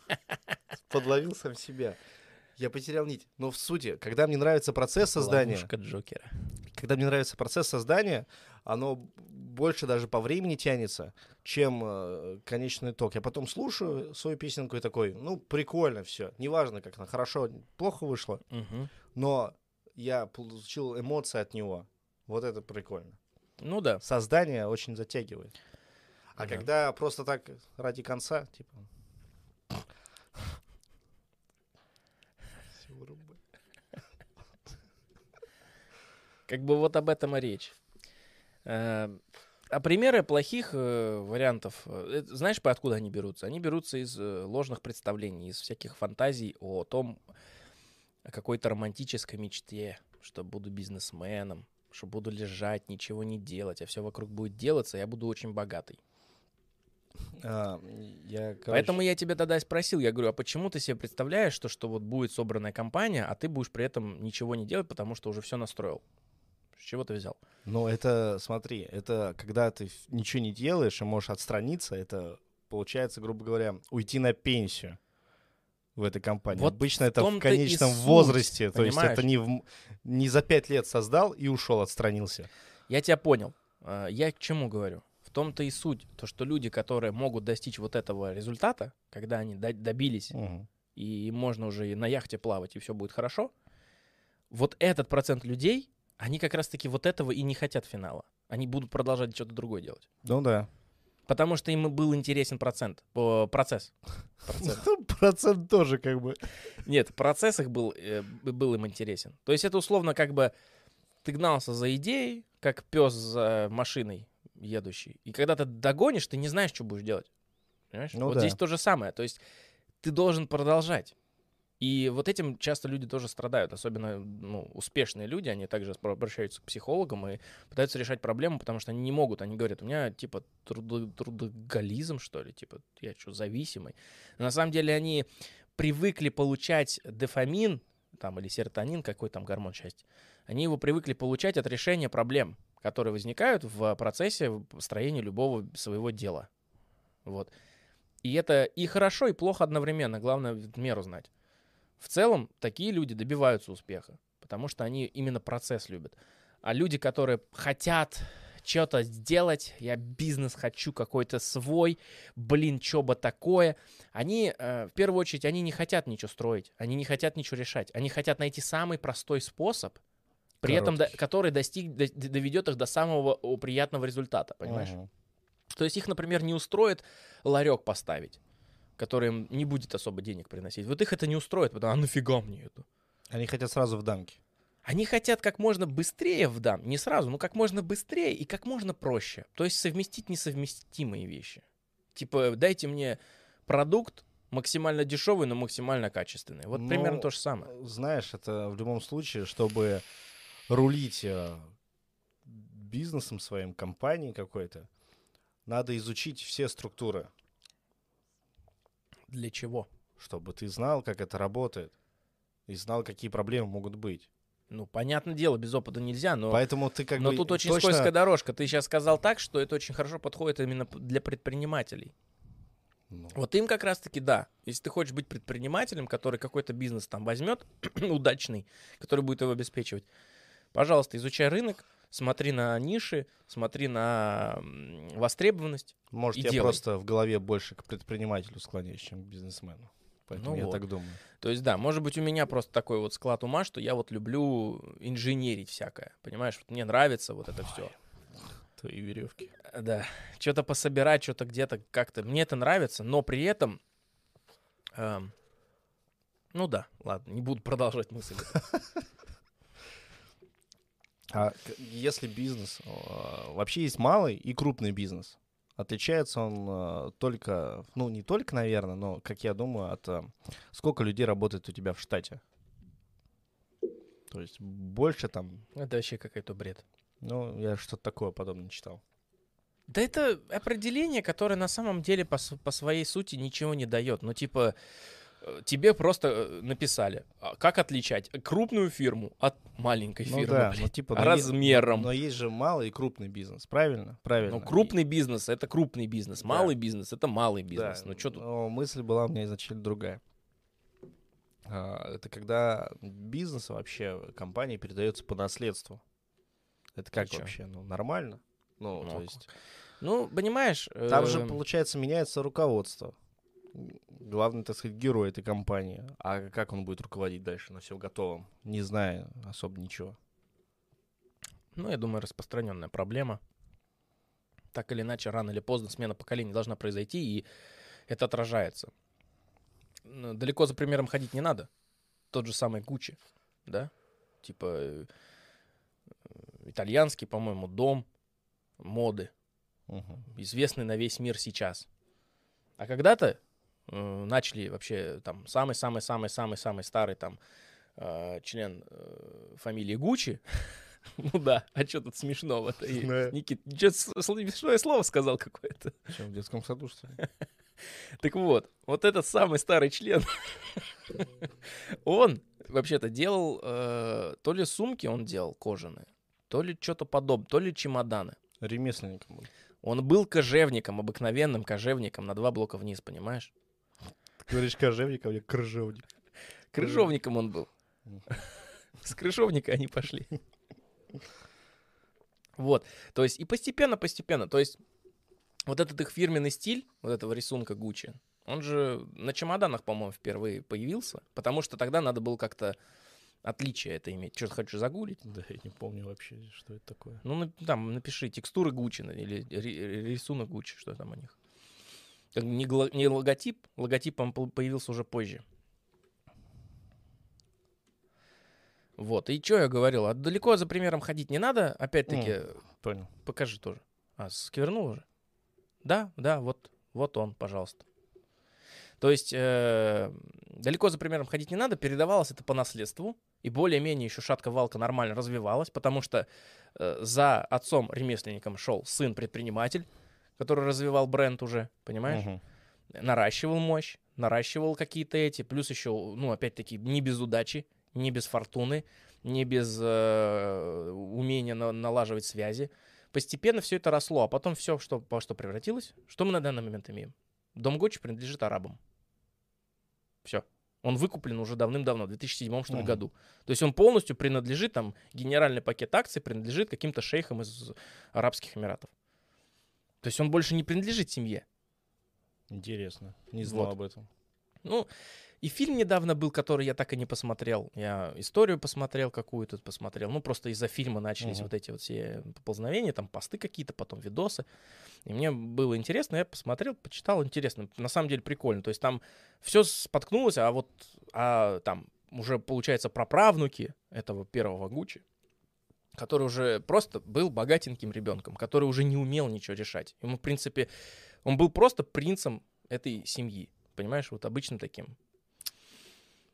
Подловил сам себя. Я потерял нить. Но в сути, когда мне нравится процесс создания, Ловушка Джокера. когда мне нравится процесс создания, оно больше даже по времени тянется, чем э, конечный итог. Я потом слушаю свою песенку и такой, ну, прикольно все. Неважно, как она хорошо, плохо вышло, Мгм. но я получил эмоции от него. Вот это прикольно. Ну да. Создание очень затягивает. А Да. когда просто так ради конца, типа... Как бы вот об этом и речь. Э, А примеры плохих э, вариантов, э, знаешь, по откуда они берутся? Они берутся из э, ложных представлений, из всяких фантазий о том, о какой-то романтической мечте, что буду бизнесменом, что буду лежать, ничего не делать, а все вокруг будет делаться, я буду очень богатый. А, я, короче, Поэтому я тебя тогда и спросил, я говорю, а почему ты себе представляешь, что, что вот будет собранная компания, а ты будешь при этом ничего не делать, потому что уже все настроил? С чего ты взял? Ну, это, смотри, это когда ты ничего не делаешь и можешь отстраниться, это получается, грубо говоря, уйти на пенсию в этой компании. Вот Обычно это в конечном суть, возрасте, то есть понимаешь? это не, в не за пять лет создал и ушел, отстранился. Я тебя понял. А, Я к чему говорю? В том-то и суть, то, что люди, которые могут достичь вот этого результата, когда они до- добились, Мгм. и можно уже и на яхте плавать, и все будет хорошо, вот этот процент людей, они как раз-таки вот этого и не хотят финала. Они будут продолжать что-то другое делать. Ну да. Потому что им был интересен процент, о, процесс. Процесс. Процент тоже как бы. Нет, процесс их был, э, был им интересен. То есть это условно как бы ты гнался за идеей, как пес за машиной едущий. И когда ты догонишь, ты не знаешь, что будешь делать. Понимаешь? Ну вот да. здесь то же самое. То есть ты должен продолжать. И вот этим часто люди тоже страдают, особенно ну, успешные люди, они также обращаются к психологам и пытаются решать проблему, потому что они не могут. Они говорят, у меня типа трудо- трудоголизм, что ли, типа я что, зависимый. На самом деле они привыкли получать дофамин, там, или серотонин, какой там гормон счастья, они его привыкли получать от решения проблем, которые возникают в процессе построения любого своего дела. Вот. И это и хорошо, и плохо одновременно. Главное меру знать. В целом, такие люди добиваются успеха, потому что они именно процесс любят. А люди, которые хотят что-то сделать, я бизнес хочу какой-то свой, блин, что бы такое, они, э, в первую очередь, они не хотят ничего строить, они не хотят ничего решать, они хотят найти самый простой способ, при этом, до- Короткий. который достиг, до- доведет их до самого приятного результата, понимаешь? Мгм. То есть их, например, не устроит ларек поставить, который им не будет особо денег приносить. Вот их это не устроит, потому а нафига мне это? Они хотят сразу в дамки. Они хотят как можно быстрее в дам, не сразу, но как можно быстрее и как можно проще. То есть совместить несовместимые вещи. Типа, дайте мне продукт максимально дешевый, но максимально качественный. Вот примерно Ну, то же самое. Знаешь, это в любом случае, чтобы рулить э, бизнесом своим, компанией какой-то, надо изучить все структуры, Для чего? чтобы ты знал, как это работает, и знал, какие проблемы могут быть. Ну, понятное дело, без опыта нельзя, но, Поэтому ты как но бы тут очень точно- скользкая дорожка. Ты сейчас сказал так, что это очень хорошо подходит именно для предпринимателей. Ну, Вот им как раз-таки да. Если ты хочешь быть предпринимателем, который какой-то бизнес там возьмет, удачный, который будет его обеспечивать, пожалуйста, изучай рынок, смотри на ниши, смотри на востребованность. Может, и я делай. просто в голове больше к предпринимателю склоняюсь, чем к бизнесмену. Поэтому Ну я вот. так думаю. То есть, да, может быть, у меня просто такой вот склад ума, что я вот люблю инженерить всякое. Понимаешь, вот мне нравится вот это все. Твои веревки. Да, что-то пособирать, что-то где-то как-то. Мне это нравится, но при этом... эм, ну да, ладно, не буду продолжать мысль. А если бизнес, э, вообще есть малый и крупный бизнес. Отличается он э, только, ну не только, наверное, но, как я думаю, от э, сколько людей работает у тебя в штате. То есть больше там, Это вообще какой-то бред. ну, я что-то такое подобное читал. Да это определение, которое на самом деле по, по своей сути ничего не дает. Ну, типа, тебе просто э, написали, а как отличать крупную фирму от маленькой Ну фирмы, да, блин. ну, типа, но размером. Но, есть же малый и крупный бизнес, правильно? Правильно. Ну, крупный бизнес это крупный бизнес, Да. малый бизнес это малый Да, бизнес. Ну, что тут? но мысль была у меня изначально другая. А, Это когда бизнес вообще компании передается по наследству. Это как чё? вообще? Ну, нормально? Ну, Ну, то а есть... Ну, понимаешь, Там же, эм, получается, меняется руководство. Главный, так сказать, герой этой компании. А как он будет руководить дальше на всем готовом, не зная особо ничего? ну, я думаю, распространенная проблема. Так или иначе, рано или поздно смена поколений должна произойти, и это отражается. Далеко за примером ходить не надо. Тот же самый Гуччи, да? Типа э, э, итальянский, по-моему, дом моды, Мгм. известный на весь мир сейчас. А когда-то начали вообще там самый-самый-самый-самый-самый старый там э, член э, фамилии Гуччи. Ну да, а что тут смешного-то? Да. Никит, что смешное слово сказал какое-то. Чё, в детском саду, что ли? Так вот, вот этот самый старый член, он вообще-то делал, э, то ли сумки он делал кожаные, то ли что-то подобное, то ли чемоданы. Ремесленником был. Он был кожевником, обыкновенным кожевником на два блока вниз, понимаешь? Ты говоришь кожевник, а мне крыжовник. Крыжовником он был. С крыжовника они пошли. Вот, то есть и постепенно-постепенно, то есть вот этот их фирменный стиль, вот этого рисунка Гуччи, он же на чемоданах, по-моему, впервые появился, потому что тогда надо было как-то отличие это иметь. Что ты хочешь загуглить? Да, я не помню вообще, что это такое. Ну, там напиши текстуры Гуччи или ри- рисунок Гуччи, что там у них. Не, не логотип, логотип появился уже позже. Вот, и что я говорил, а далеко за примером ходить не надо, опять-таки, Понял. покажи тоже. А, сквернул уже? Да, да, вот, вот он, пожалуйста. То есть э, далеко за примером ходить не надо, передавалось это по наследству, и более-менее еще шатка-валка нормально развивалась, потому что э, за отцом-ремесленником шел сын-предприниматель, который развивал бренд уже, понимаешь? Мгм. наращивал мощь, наращивал какие-то эти, плюс еще, ну, опять-таки, не без удачи, не без фортуны, не без э, умения на- налаживать связи. Постепенно все это росло, а потом все, что, во что превратилось, что мы на данный момент имеем? Дом Гочи принадлежит арабам. Все. Он выкуплен уже давным-давно, в 2007 что ли, Мгм. году. То есть он полностью принадлежит, там, генеральный пакет акций принадлежит каким-то шейхам из Арабских Эмиратов. То есть он больше не принадлежит семье. Интересно. Не знал Вот. об этом. Ну, и фильм недавно был, который я так и не посмотрел. Я историю посмотрел какую-то, посмотрел. Ну, просто из-за фильма начались Мгм. вот эти вот все поползновения, там посты какие-то, потом видосы. И мне было интересно, я посмотрел, почитал, интересно. На самом деле прикольно. То есть там все споткнулось, а вот а, там уже, получается, праправнуки этого первого Гуччи, который уже просто был богатеньким ребенком, который уже не умел ничего решать. Ему, в принципе, он был просто принцем этой семьи. Понимаешь, вот обычным таким.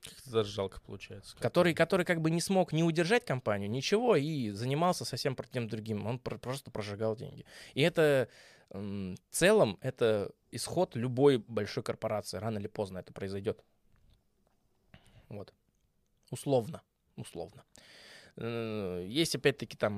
Как-то даже жалко получается. Который, который как бы не смог не удержать компанию, ничего, и занимался совсем тем другим. Он про- просто прожигал деньги. И это в целом это исход любой большой корпорации. Рано или поздно это произойдет. Вот. Условно. Условно. Э, Есть опять-таки там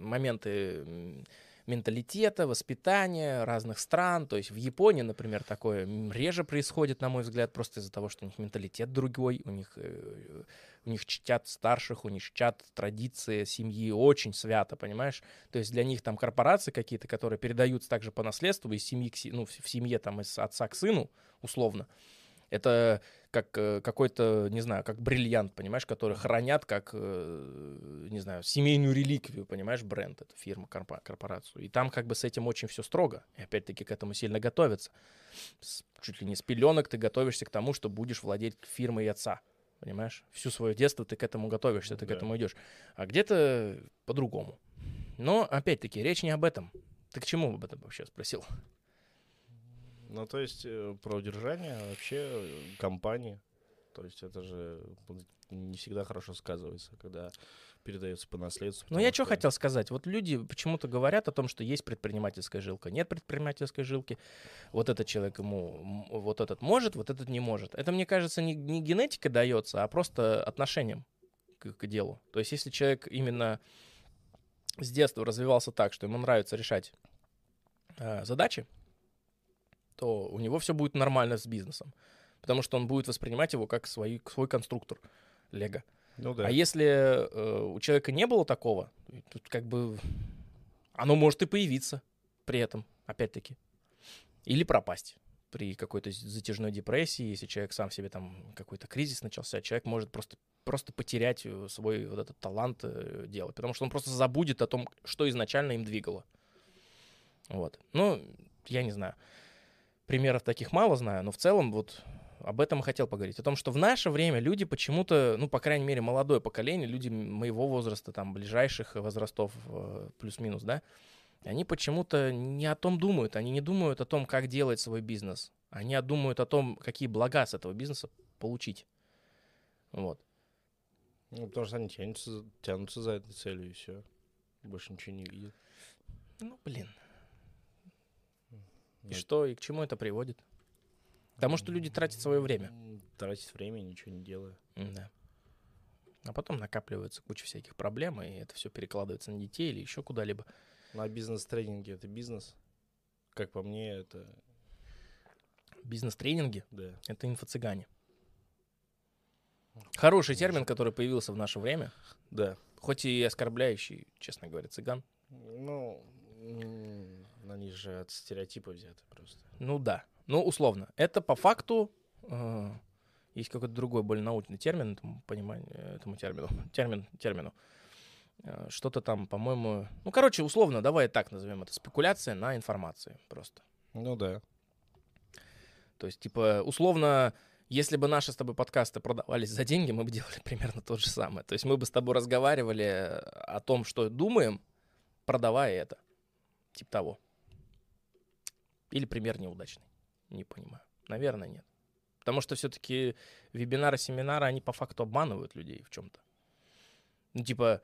моменты менталитета, воспитания разных стран. То есть в Японии, например, такое реже происходит, на мой взгляд, просто из-за того, что у них менталитет другой, у них, э, у них чтят старших, у них чтят традиции семьи очень свято, понимаешь? То есть для них там корпорации какие-то, которые передаются также по наследству из семьи, к ну, в семье там из отца к сыну, условно. Это как э, какой-то, не знаю, как бриллиант, понимаешь, который хранят как, э, не знаю, семейную реликвию, понимаешь, бренд, это фирма, корпо- корпорацию. И там как бы с этим очень все строго. И опять-таки к этому сильно готовятся. Чуть ли не с пеленок ты готовишься к тому, что будешь владеть фирмой отца. Понимаешь? Всю свое детство ты к этому готовишься, ты к да. этому идешь. А где-то по-другому. Но, опять-таки, речь не об этом. Ты к чему об этом вообще спросил? Ну, то есть э, про удержание вообще э, компании. То есть это же не всегда хорошо сказывается, когда передается по наследству. Ну, я что хотел сказать. Вот люди почему-то говорят о том, что есть предпринимательская жилка. Нет предпринимательской жилки. Вот этот человек ему, вот этот может, вот этот не может. Это, мне кажется, не, не генетика дается, а просто отношением к, к делу. То есть, если человек именно с детства развивался так, что ему нравится решать э, задачи, то у него все будет нормально с бизнесом. Потому что он будет воспринимать его как свой, свой конструктор Лего. Ну да. А если э, у человека не было такого, тут как бы оно может и появиться при этом, опять-таки. Или пропасть при какой-то затяжной депрессии, если человек сам себе там какой-то кризис начался, человек может просто, просто потерять э, свой вот этот талант э, делать, потому что он просто забудет о том, что изначально им двигало. Вот. Ну, я не знаю. Примеров таких мало знаю, но в целом вот об этом и хотел поговорить. О том, что в наше время люди почему-то, ну, по крайней мере, молодое поколение, люди моего возраста, там, ближайших возрастов, э, плюс-минус, да, они почему-то не о том думают. Они не думают о том, как делать свой бизнес. Они думают о том, какие блага с этого бизнеса получить. Вот. Ну, потому что они тянутся, тянутся за этой целью, и все. Больше ничего не видят. Ну, блин. И Ну, что, и к чему это приводит? К тому, что люди тратят свое время. м, Тратить время, ничего не делая. Да. А потом накапливается куча всяких проблем, и это все перекладывается на детей или еще куда-либо. На бизнес-тренинге это бизнес. Как по мне, это, Бизнес-тренинги да. — это инфо-цыгане. Хороший термин, который появился в наше время, Да. хоть и оскорбляющий, честно говоря, цыган. Ну, они же от стереотипа взяты просто. Ну да. Ну, условно. Это по факту... э, есть какой-то другой, более научный термин этому пониманию, этому термину. Термин, термину. Э, Что-то там, по-моему... Ну, короче, условно, давай так назовем это. Спекуляция на информации просто. Ну да. То есть, типа, условно, если бы наши с тобой подкасты продавались за деньги, мы бы делали примерно то же самое. То есть мы бы с тобой разговаривали о том, что думаем, продавая это. Типа того. Или пример неудачный. Не понимаю. Наверное, нет. Потому что все-таки вебинары, семинары, они по факту обманывают людей в чем-то. Ну, типа,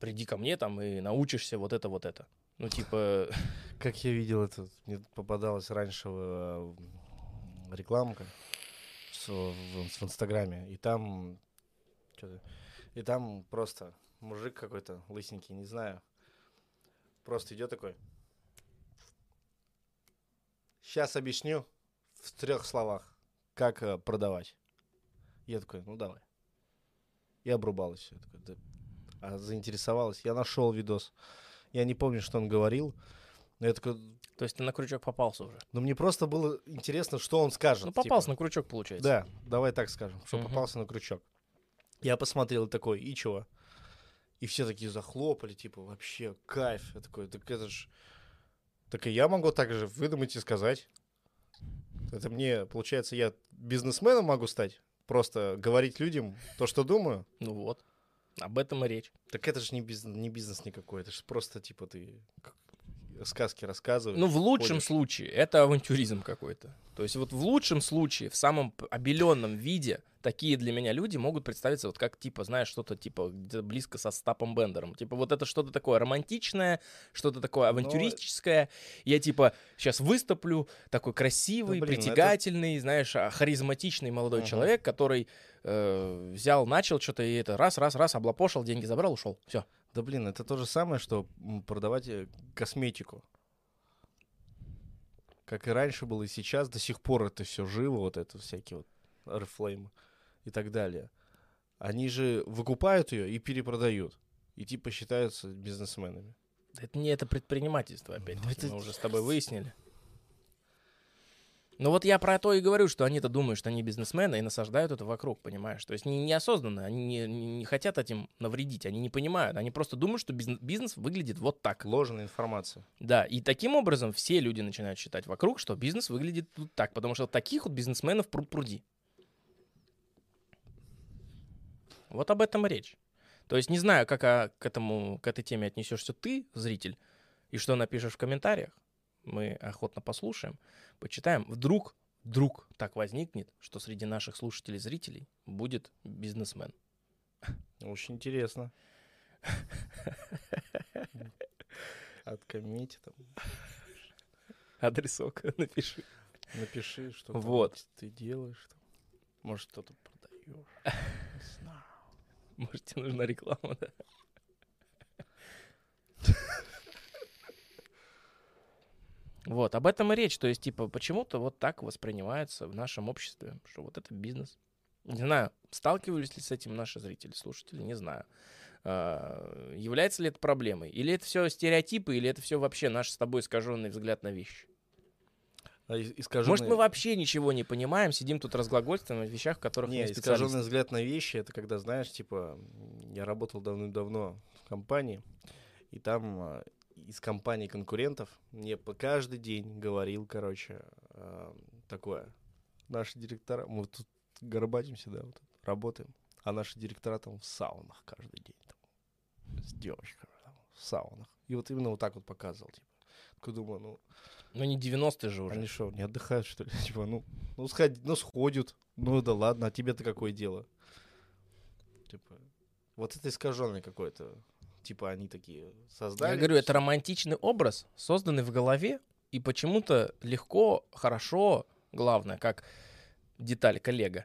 приди ко мне там и научишься вот это, вот это. Ну, типа, Как я видел это, мне попадалась раньше э, рекламка в, в Инстаграме, и там и там просто мужик какой-то лысенький, не знаю, просто идет такой. Сейчас объясню в трех словах, как э, продавать. Я такой, ну давай. И обрубалось все. Такой, «Да». А заинтересовалась. Я нашел видос. Я не помню, что он говорил. Но я такой, то есть ты на крючок попался уже. но мне просто было интересно, что он скажет. Ну, типа. попался на крючок, получается. Да, давай так скажем, что Мгм. попался на крючок. Я посмотрел и такой, и чего? И все такие захлопали, типа, вообще кайф. Я такой, так это ж... Так и я могу так же выдумать и сказать. Это мне, получается, я бизнесменом могу стать? Просто говорить людям то, что думаю? Ну вот. Об этом и речь. Так это же не, бизнес, не бизнес никакой, это же просто, типа, ты сказки рассказываешь. Ну, в лучшем ходишь. случае это авантюризм какой-то. То есть вот в лучшем случае, в самом обеленном виде, такие для меня люди могут представиться вот как, типа, знаешь, что-то типа близко со Стапом Бендером. Типа вот это что-то такое романтичное, что-то такое Но- авантюристическое. Я типа сейчас выступлю, такой красивый, Да, блин, ну это- притягательный, знаешь, а, харизматичный молодой Мгм. человек, который э, взял, начал что-то и это раз, раз, раз, облапошил, деньги забрал, ушел. Все. Да блин, это то же самое, что продавать э, косметику. Как и раньше было, и сейчас до сих пор это все живо, вот это всякие вот Oriflame и так далее. Они же выкупают ее и перепродают. И типа считаются бизнесменами. Это не это предпринимательство, опять-таки, Ну, это- мы уже с тобой выяснили. Ну вот я про то и говорю, что они-то думают, что они бизнесмены и насаждают это вокруг, понимаешь? То есть не, неосознанно, они не, не- не хотят этим навредить, они не понимают, они просто думают, что бизнес, бизнес выглядит вот так. Ложная информация. Да, и таким образом все люди начинают считать вокруг, что бизнес выглядит вот так, потому что таких вот бизнесменов пруд-пруди. Вот об этом и речь. То есть не знаю, как а, к, этому, к этой теме отнесешься ты, зритель, и что напишешь в комментариях. Мы охотно послушаем, почитаем. Вдруг, вдруг так возникнет, что среди наших слушателей, зрителей будет бизнесмен. Очень интересно. Откомменти там. Адресок напиши. Напиши, что Вот. ты делаешь. Может, что-то продаешь. Может, тебе нужна реклама, да? Вот, об этом и речь. То есть, типа, почему-то вот так воспринимается в нашем обществе, что вот это бизнес. Не знаю, сталкивались ли с этим наши зрители, слушатели, не знаю. А, является ли это проблемой? Или это все стереотипы, или это все вообще наш с тобой искаженный взгляд на вещи? А искаженный- Может, мы вообще ничего не понимаем, сидим тут разглагольствуем о вещах, в которых Не, не искаженный взгляд на вещи, это когда, знаешь, типа, я работал давным-давно в компании, и там а, из компаний конкурентов мне по каждый день говорил, короче, а, такое. Наши директора, мы тут горбатимся, да, вот работаем, а наши директора там в саунах каждый день, там, с девочками там, в саунах. И вот именно вот так вот показывал, типа. Такой думаю, ну, Ну, не 90-е же уже. они что, не отдыхают, что ли? Типа, ну, ну, сходи, ну, сходят. Ну, да ладно, а тебе-то какое дело? Типа, вот это искаженное какое-то. Типа, они такие создали. Я говорю, это романтичный образ, созданный в голове, и почему-то легко, хорошо, главное, как деталь коллега.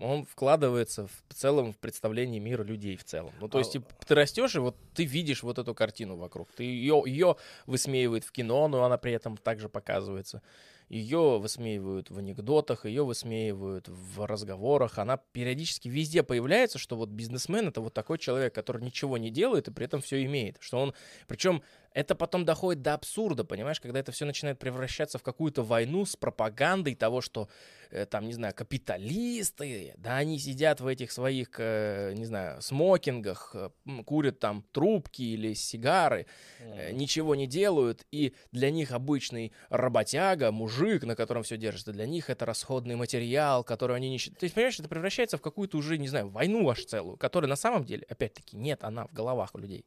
Он вкладывается в целом в представление мира людей в целом. Ну, то А- есть, типа, ты растешь, и вот ты видишь вот эту картину вокруг. Ты ее, ее высмеивает в кино, но она при этом также показывается. Ее высмеивают в анекдотах, ее высмеивают в разговорах. Она периодически везде появляется, что вот бизнесмен это вот такой человек, который ничего не делает и при этом все имеет. Что он, причем это потом доходит до абсурда, понимаешь, когда это все начинает превращаться в какую-то войну с пропагандой того, что э, там, не знаю, капиталисты, да, они сидят в этих своих, э, не знаю, смокингах, э, курят там трубки или сигары, mm. ничего не делают, и для них обычный работяга, мужик, на котором все держится, для них это расходный материал, который они не считают. То есть, понимаешь, это превращается в какую-то уже, не знаю, войну аж целую, которая на самом деле, опять-таки, нет, она в головах у людей.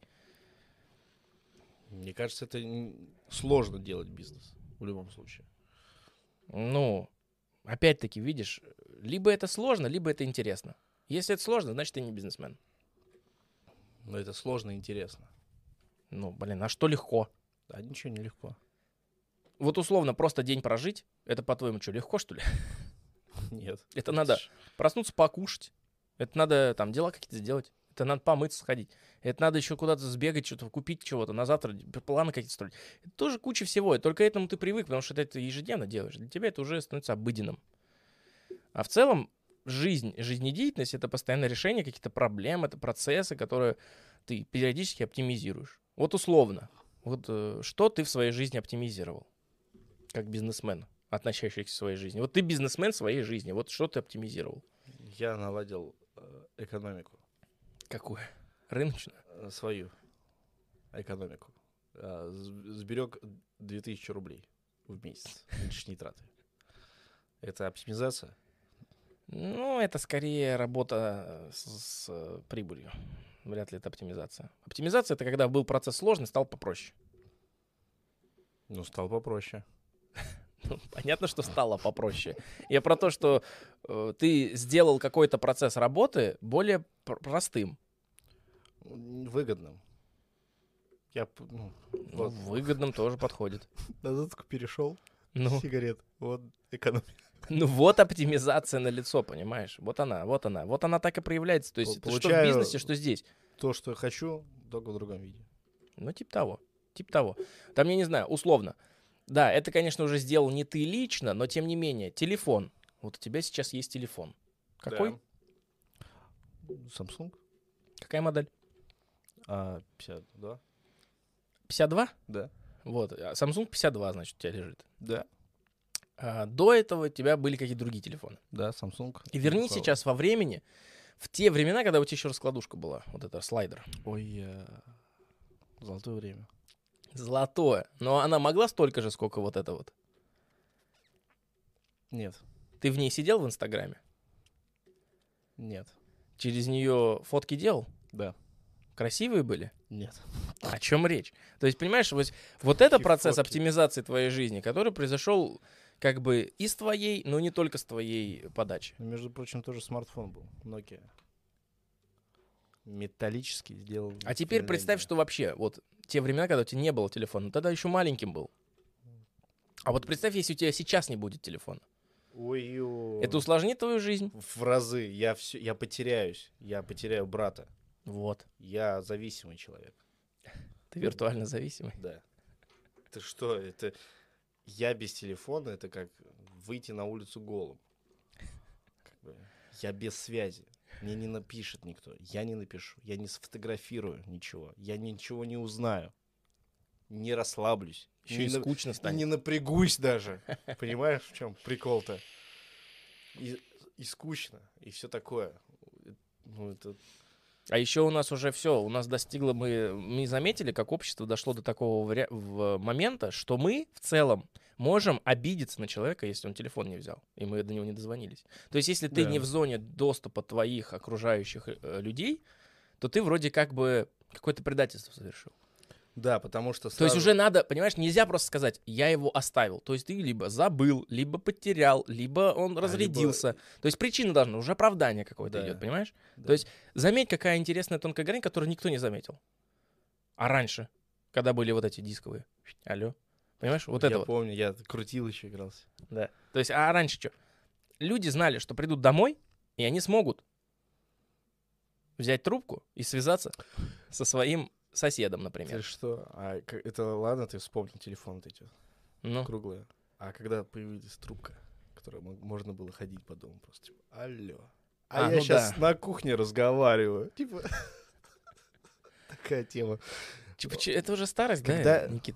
Мне кажется, это сложно делать бизнес в любом случае. Ну, опять-таки, видишь, либо это сложно, либо это интересно. Если это сложно, значит, ты не бизнесмен. Но это сложно и интересно. Ну, блин, а что легко? Да, ничего не легко. Вот условно просто день прожить, это, по-твоему, что, легко, что ли? Нет. Это надо проснуться, покушать. Это надо там дела какие-то сделать. Это надо помыться, сходить. Это надо еще куда-то сбегать, что-то купить чего-то на завтра, планы какие-то строить. Это тоже куча всего. И только этому ты привык, потому что ты это ежедневно делаешь. Для тебя это уже становится обыденным. А в целом жизнь, жизнедеятельность — это постоянное решение каких-то проблем, это процессы, которые ты периодически оптимизируешь. Вот условно. Вот э, что ты в своей жизни оптимизировал? Как бизнесмен, относящийся к своей жизни. Вот ты бизнесмен своей жизни. Вот что ты оптимизировал? Я наладил э, экономику. Какую? Рыночную? Э, свою экономику. А, сберег 2000 рублей в месяц лишние траты. Это оптимизация? Ну, это скорее работа с, с прибылью. Вряд ли это оптимизация. Оптимизация — это когда был процесс сложный, стал попроще. Ну, стал попроще. Ну, понятно, что стало попроще. Я про то, что э, ты сделал какой-то процесс работы более пр- простым. Выгодным. Я, ну, ну, вот. Выгодным тоже подходит. На затку перешел. Ну. Сигарет. Вот экономия. Ну вот оптимизация на лицо, понимаешь? Вот она, вот она. Вот она так и проявляется. То есть Получаю что в бизнесе, что здесь. То, что я хочу, только в другом виде. Ну, типа того. Типа того. Там, я не знаю, условно. Да, это, конечно, уже сделал не ты лично, но тем не менее, телефон. Вот у тебя сейчас есть телефон. Какой? Да. Samsung. Какая модель? А, 52. 52? Да. Вот, а Samsung 52, значит, у тебя лежит. Да. А, до этого у тебя были какие-то другие телефоны. Да, Samsung. И верни сейчас во времени, в те времена, когда у тебя еще раскладушка была, вот это слайдер. Ой, золотое время. Золотое. Но она могла столько же, сколько вот это вот? Нет. Ты в ней сидел в Инстаграме? Нет. Через нее фотки делал? Да. Красивые были? Нет. О чем речь? То есть, понимаешь, вот, вот это процесс фотки. оптимизации твоей жизни, который произошел как бы и с твоей, но не только с твоей подачи. Между прочим, тоже смартфон был, Nokia. Металлический сделал. А теперь представь, что вообще, вот те времена, когда у тебя не было телефона, тогда еще маленьким был. А вот представь, если у тебя сейчас не будет телефона. ой Это усложнит твою жизнь? В разы. Я, все, я потеряюсь. Я потеряю брата. Вот. Я зависимый человек. Ты виртуально зависимый? Да. Это что? Это я без телефона, это как выйти на улицу голым. Как бы, я без связи. Мне не напишет никто. Я не напишу. Я не сфотографирую ничего. Я ничего не узнаю. Не расслаблюсь. Еще и, и скучно станет. Не напрягусь даже. Понимаешь, в чем прикол-то? И, и скучно, и все такое. Ну, это а еще у нас уже все, у нас достигло, мы, мы заметили, как общество дошло до такого вари- в момента, что мы в целом можем обидеться на человека, если он телефон не взял, и мы до него не дозвонились. То есть, если ты да. не в зоне доступа твоих окружающих э, людей, то ты вроде как бы какое-то предательство совершил. Да, потому что... Сразу... То есть уже надо, понимаешь, нельзя просто сказать, я его оставил. То есть ты либо забыл, либо потерял, либо он а, разрядился. Либо... То есть причина должна, уже оправдание какое-то да. идет, понимаешь? Да. То есть заметь, какая интересная тонкая грань, которую никто не заметил. А раньше, когда были вот эти дисковые, алло, понимаешь, вот я это Я помню, вот. я крутил еще, игрался. Да. То есть, а раньше что? Люди знали, что придут домой, и они смогут взять трубку и связаться со своим соседом, например. Ты что? А это ладно, ты вспомнил телефон вот эти ну. круглые. А когда появилась трубка, которой мо- можно было ходить по дому просто, типа, алло. А, А, я ну сейчас да. на кухне разговариваю. Типа, такая тема. Типа, это уже старость, да, Никит?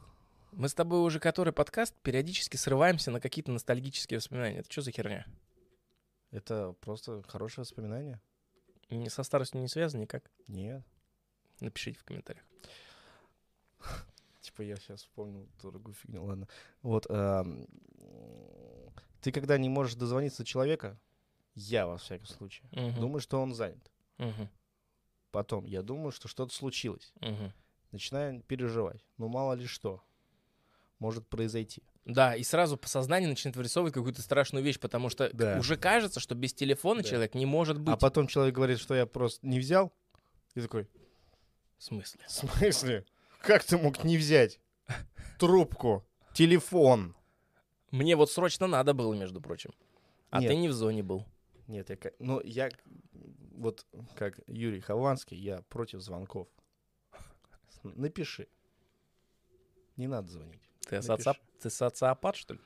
Мы с тобой уже который подкаст периодически срываемся на какие-то ностальгические воспоминания. Это что за херня? Это просто хорошее воспоминание? Не со старостью не связано никак? Нет. Напишите в комментариях. Типа я сейчас вспомнил другую фигню, ладно. Вот, ам, ты когда не можешь дозвониться до человека, я во всяком случае, думаю, что он занят. Потом я думаю, что что-то случилось. Начинаю переживать. Ну, мало ли что может произойти. Да, и сразу по сознанию начинает вырисовывать какую-то страшную вещь, потому что Да. уже кажется, что без телефона Да. человек не может быть. А потом человек говорит, что я просто не взял. И такой, В смысле? в смысле? Как ты мог не взять трубку, телефон? Мне вот срочно надо было, между прочим. А Нет. ты не в зоне был. Нет, я, ну, я вот как Юрий Хованский, я против звонков. Напиши. Не надо звонить. Ты, социоп... ты социопат, что ли?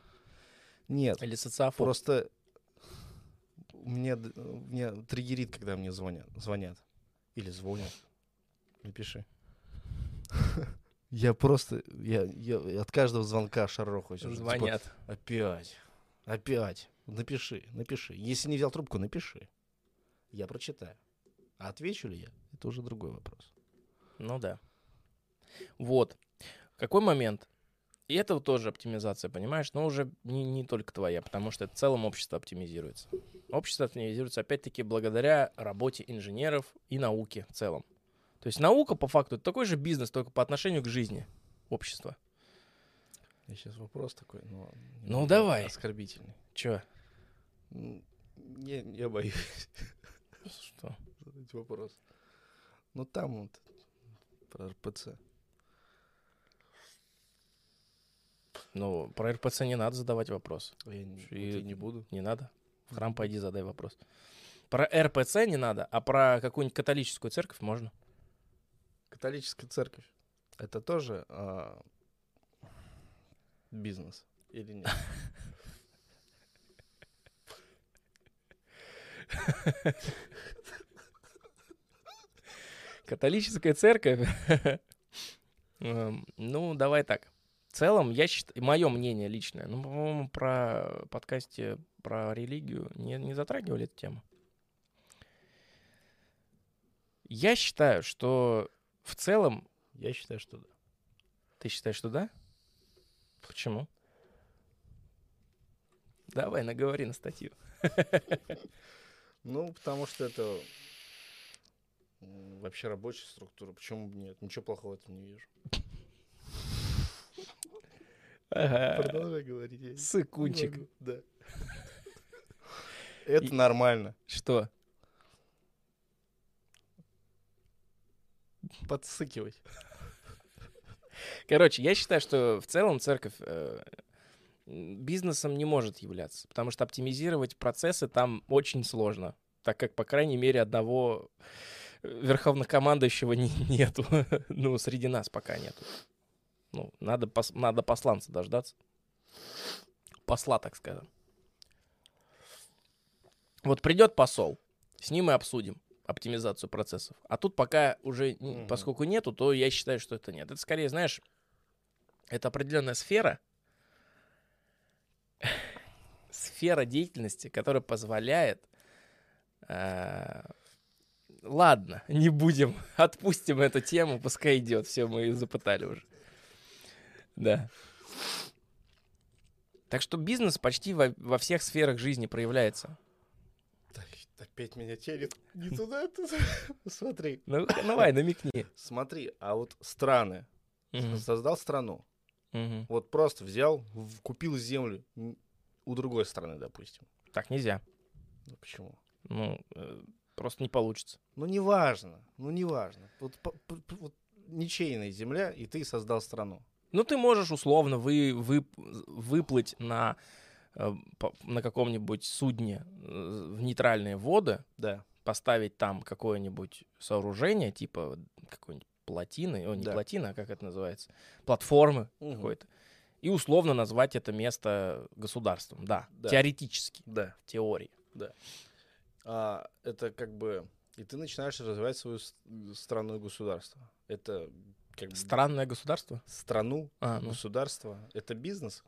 Нет, Или социофоб? просто мне, мне триггерит, когда мне звонят. звонят. Или звонят. Напиши. Я просто, я, я от каждого звонка шарохаюсь уже. Типа, Звонят. опять, опять. Напиши, напиши. Если не взял трубку, напиши. Я прочитаю. А отвечу ли я, это уже другой вопрос. Ну да. Вот. Какой момент? И это тоже оптимизация, понимаешь? Но уже не, не только твоя, потому что в целом общество оптимизируется. Общество оптимизируется опять-таки благодаря работе инженеров и науке в целом. То есть наука, по факту, это такой же бизнес, только по отношению к жизни общества. И сейчас вопрос такой, ну, Ну, давай. Оскорбительный. Чё? М, Я, боюсь Что? задать вопрос. Ну, там вот про РПЦ. Ну, про РПЦ не надо задавать вопрос. Я не, и не буду. Не надо. В храм пойди задай вопрос. Про РПЦ не надо, а про какую-нибудь католическую церковь можно. Католическая церковь. Это тоже а, бизнес или нет? Католическая церковь. Эм, Ну, давай так. В целом, я считаю, мое мнение личное, ну, по-моему, про подкасте про религию не, не затрагивали эту тему. Я считаю, что в целом... Я считаю, что да. Ты считаешь, что да? Почему? Давай, наговори на статью. Ну, потому что это вообще рабочая структура. Почему бы нет? Ничего плохого в этом не вижу. Ага. Продолжай говорить. Сыкунчик. Да. Это нормально. Что? Подсыкивать. Короче, я считаю, что в целом церковь э, бизнесом не может являться, потому что оптимизировать процессы там очень сложно, так как, по крайней мере, одного э, верховнокомандующего не- нету. ну, среди нас пока нету. Ну, надо, пос- надо посланца дождаться. Посла, так скажем. Вот придет посол, с ним мы обсудим оптимизацию процессов. А тут пока уже, Мгм. поскольку нету, то я считаю, что это нет. Это скорее, знаешь, это определенная сфера, сфера деятельности, которая позволяет... э, ладно, не будем, отпустим эту тему, пускай идет. Все, мы ее запытали уже. Да. Так что бизнес почти во, во всех сферах жизни проявляется. Опять меня телит не туда, туда. Смотри. Ну, давай, намекни. Смотри, а вот страны. Создал страну. Вот просто взял, купил землю у другой страны, допустим. Так нельзя. Ну почему? Ну, э, просто не получится. Ну неважно, ну неважно. Вот, по- по- по- вот ничейная земля, и ты создал страну. Ну, ты можешь условно вы, вы, выплыть на, на каком-нибудь судне э, в нейтральные воды, Да. поставить там какое-нибудь сооружение, типа какой-нибудь плотины, о, не Да. плотина, а как это называется, платформы Мгм. какой-то, И условно назвать это место государством. Да, Да. теоретически, Да. в теории. А, это как бы... И ты начинаешь развивать свою страну и государство. Это как бы Странное государство? страну, А, ну. государство. Это бизнес?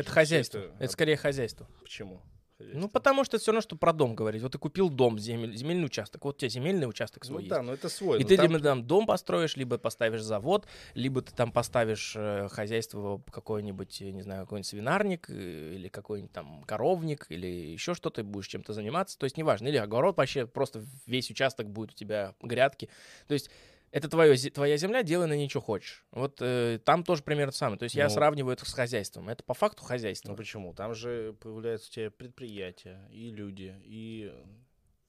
Это хозяйство. это Это, скорее хозяйство. Почему? Ну, потому что это все равно, что про дом говорить. Вот ты купил дом, земель- земельный участок. Вот у тебя земельный участок Ну свой есть. да, но это свой. И ты там- либо там дом построишь, либо поставишь завод, либо ты там поставишь э, хозяйство какое-нибудь, не знаю, какой-нибудь свинарник, э, или какой-нибудь там коровник, или еще что-то, будешь чем-то заниматься. То есть неважно. Или огород вообще, просто весь участок будет у тебя грядки. То есть это твое, твоя земля, делай на ней что хочешь. Вот э, там тоже примерно то самое. То есть я Ну. сравниваю это с хозяйством. Это по факту хозяйство. Ну почему? Там же появляются у тебя предприятия и люди, и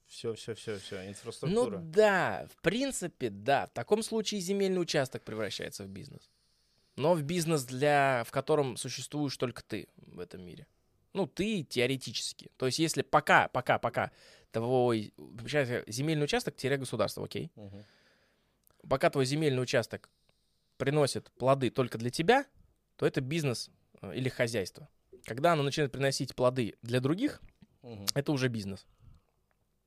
все, все, все, все, Ну инфраструктура. да, в принципе, да. В таком случае земельный участок превращается в бизнес. Но в бизнес, для, в котором существуешь только ты в этом мире. Ну, ты теоретически. То есть, если пока, пока, пока твой земельный участок теря государство, окей. Мгм. Пока твой земельный участок приносит плоды только для тебя, то это бизнес э, или хозяйство. Когда оно начинает приносить плоды для других, Мгм. это уже бизнес.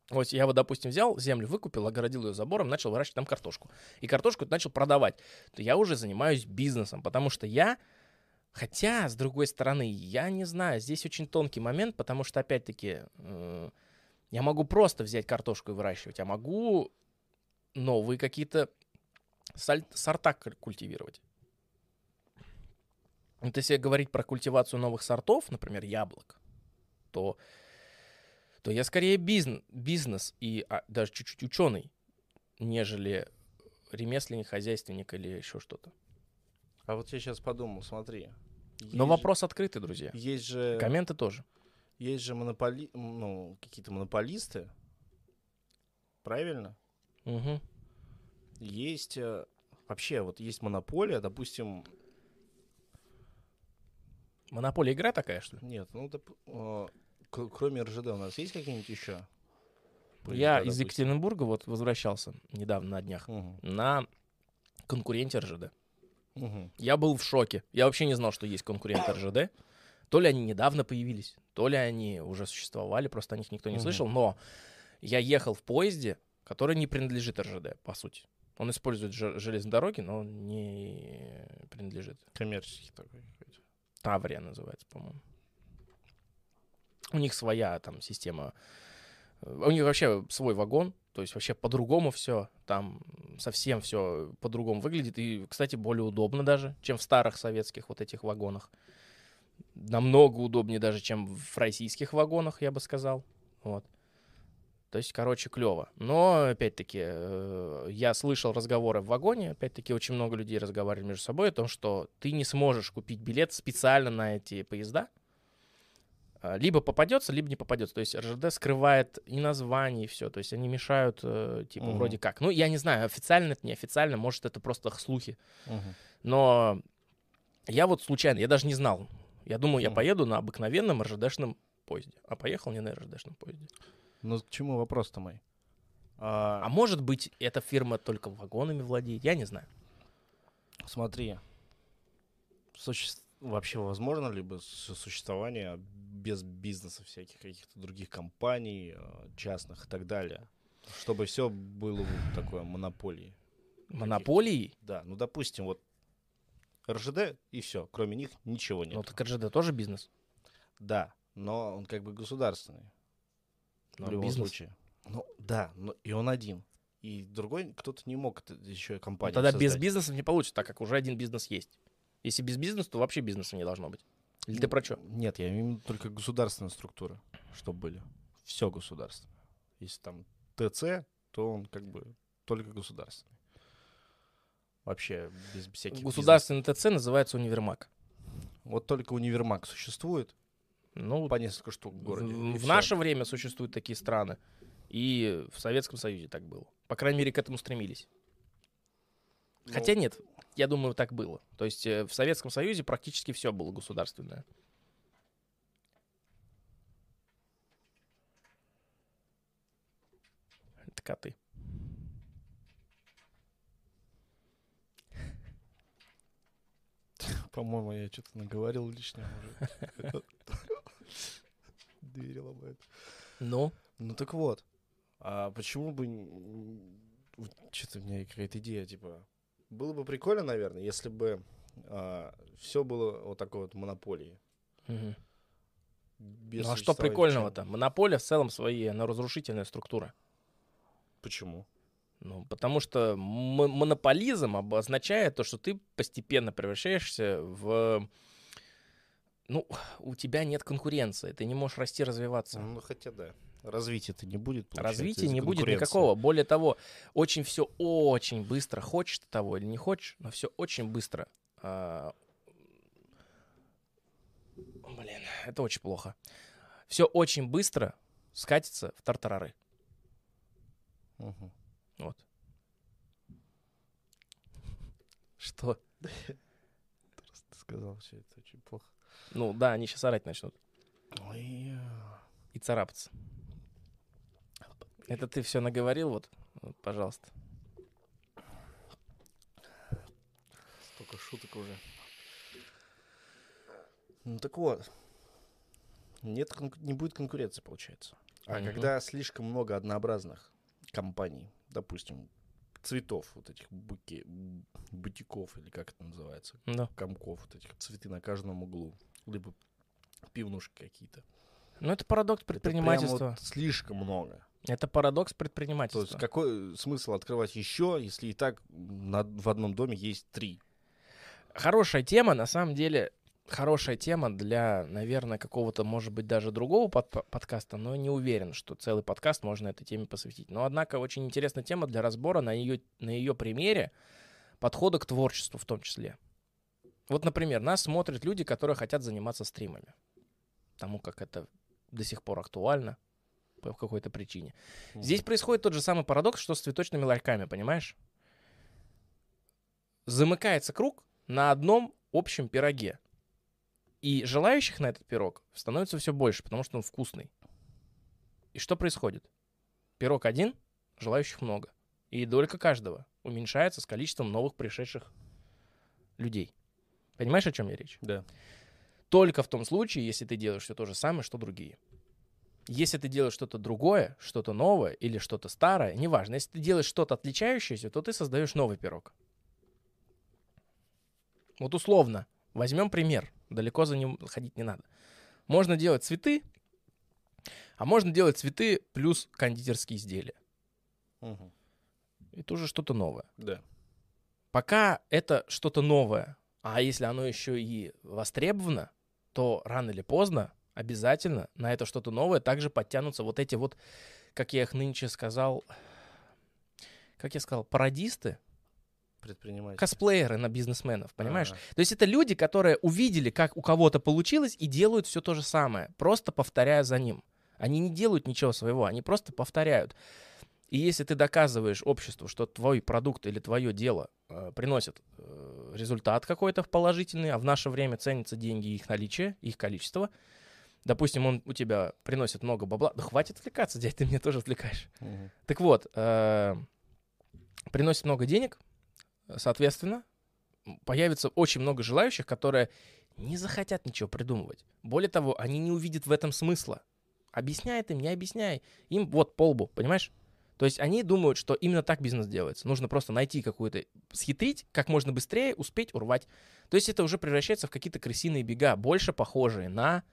Вот я вот, допустим, взял землю, выкупил, огородил ее забором, начал выращивать там картошку. И картошку начал продавать. То я уже занимаюсь бизнесом, потому что я... Хотя, с другой стороны, я не знаю, здесь очень тонкий момент, потому что, опять-таки, э, я могу просто взять картошку и выращивать, а могу новые какие-то саль- сорта куль- культивировать. Вот если говорить про культивацию новых сортов, например, яблок, то, то я скорее бизнес, бизнес и а, даже чуть-чуть ученый, нежели ремесленник, хозяйственник или еще что-то. А вот я сейчас подумал, смотри. Но вопрос открытый, друзья. же- Есть же, Комменты тоже. есть же монополи, ну, какие-то монополисты, правильно? Мгм. Есть э, вообще вот есть монополия, допустим, Монополия игра такая, что ли? нет, ну доп- э, кроме РЖД у нас есть какие-нибудь еще? Я из Екатеринбурга вот возвращался недавно на днях Мгм. на конкуренте РЖД. Мгм. Я был в шоке. Я вообще не знал, что есть конкуренты РЖД. То ли они недавно появились, то ли они уже существовали, просто о них никто не Мгм. слышал. Но я ехал в поезде, который не принадлежит РЖД, по сути. Он использует же- железные дороги, но он не принадлежит. Коммерческий такой какой-то. Таврия называется, по-моему. У них своя там система. э, У них вообще свой вагон, то есть вообще по-другому все. Там совсем все по-другому выглядит. И, кстати, более удобно даже, чем в старых советских вот этих вагонах. Намного удобнее даже, чем в российских вагонах, я бы сказал. Вот. То есть, короче, клево. Но, опять-таки, э, я слышал разговоры в вагоне, опять-таки, очень много людей разговаривали между собой о том, что ты не сможешь купить билет специально на эти поезда. А, Либо попадется, либо не попадется. То есть РЖД скрывает и название, и все. То есть они мешают, э, типа, Мгм. вроде как. Ну, я не знаю, официально это, неофициально, может, это просто слухи. Мгм. Но я вот случайно, я даже не знал. Я думал, я Мгм. поеду на обыкновенном РЖДшном поезде. А поехал не на РЖДшном поезде. Ну к чему вопрос-то мой? А, А может быть, эта фирма только вагонами владеет? Я не знаю. Смотри, суще- вообще возможно ли бы су- существование без бизнеса всяких каких-то других компаний, э, частных и так далее, чтобы все было вот такое монополией? Монополии? Да, ну допустим, вот РЖД и все, кроме них ничего нет. Ну, так РЖД тоже бизнес. Да, но он как бы государственный Но в любом бизнес. случае. Ну да, но и он один. И другой кто-то не мог еще Ну, компанию тогда без создать. бизнеса не получится, так как уже один бизнес есть. Если без бизнеса, то вообще бизнеса не должно быть. Или ты про что? Нет, я имею в виду только государственные структуры, чтобы были. Все государственное. Если там ТЦ, то он как бы только государственный. Вообще без всяких Государственный ТЦ называется универмаг. бизнес. Вот только универмаг существует Ну, по несколько штук в городе. в, в наше время существуют такие страны. И в Советском Союзе так было. По крайней мере, к этому стремились. Ну, Хотя нет, я думаю, так было. То есть э, в Советском Союзе практически все было государственное. Это коты. По-моему, я что-то наговорил лишнего уже. Дверь ломает. Ну? Ну так вот. А почему бы... Что-то у меня какая-то идея, типа... Было бы прикольно, наверное, если бы все было вот такой вот монополией. Мгм. Ну а что прикольного-то? Монополия в целом своей, она разрушительная структура. Почему? Ну, потому что м- монополизм обозначает то, что ты постепенно превращаешься в... Ну, у тебя нет конкуренции, ты не можешь расти, развиваться. Ну, хотя да. Развития-то не будет. Развития не будет никакого. Более того, очень все очень быстро. Хочешь ты того или не хочешь, но все очень быстро. А... Блин, это очень плохо. Все очень быстро скатится в тартарары. Угу. Вот. Что? Ты сказал, все это очень плохо. Ну да, они сейчас орать начнут. Ой. И царапаться. Это ты все наговорил, вот, вот, пожалуйста. Столько шуток уже. Ну так вот. Нет, не будет конкуренции, получается. А угу. когда слишком много однообразных компаний, допустим, цветов, вот этих буки, бутиков, или как это называется, да. комков, вот этих цветы на каждом углу, либо пивнушки какие-то. Ну, это парадокс предпринимательства. Это вот слишком много. Это парадокс предпринимательства. То есть какой смысл открывать еще, если и так на, в одном доме есть три? Хорошая тема, на самом деле, хорошая тема для, наверное, какого-то, может быть, даже другого под подкаста, но не уверен, что целый подкаст можно этой теме посвятить. Но, однако, очень интересная тема для разбора на ее, на ее примере подхода к творчеству в том числе. Вот, например, нас смотрят люди, которые хотят заниматься стримами. Тому, как это до сих пор актуально по какой-то причине. Здесь происходит тот же самый парадокс, что с цветочными ларьками, понимаешь? Замыкается круг на одном общем пироге. И желающих на этот пирог становится все больше, потому что он вкусный. И что происходит? Пирог один, желающих много. И долька каждого уменьшается с количеством новых пришедших людей. Понимаешь, о чем я речь? Да. Только в том случае, если ты делаешь все то же самое, что другие. Если ты делаешь что-то другое, что-то новое или что-то старое, неважно. Если ты делаешь что-то отличающееся, то ты создаешь новый пирог. Вот условно, возьмем пример. Далеко за ним ходить не надо. Можно делать цветы, а можно делать цветы плюс кондитерские изделия. Угу. И тоже что-то новое. Да. Пока это что-то новое, а если оно еще и востребовано, то рано или поздно обязательно на это что-то новое также подтянутся вот эти вот, как я их нынче сказал, как я сказал, пародисты, предприниматели. Косплееры на бизнесменов, понимаешь? А-а-а. То есть это люди, которые увидели, как у кого-то получилось, и делают все то же самое, просто повторяя за ним. Они не делают ничего своего, они просто повторяют. И если ты доказываешь обществу, что твой продукт или твое дело э, приносит э, результат какой-то положительный, а в наше время ценятся деньги их наличие, их количество, допустим, он у тебя приносит много бабла, да хватит отвлекаться, дядь, ты меня тоже отвлекаешь. Угу. Так вот, э, приносит много денег, соответственно, появится очень много желающих, которые не захотят ничего придумывать. Более того, они не увидят в этом смысла. Объясняй им, не объясняй. Им вот полбу, понимаешь? То есть они думают, что именно так бизнес делается. Нужно просто найти какую-то, схитрить, как можно быстрее успеть урвать. То есть это уже превращается в какие-то крысиные бега, больше похожие на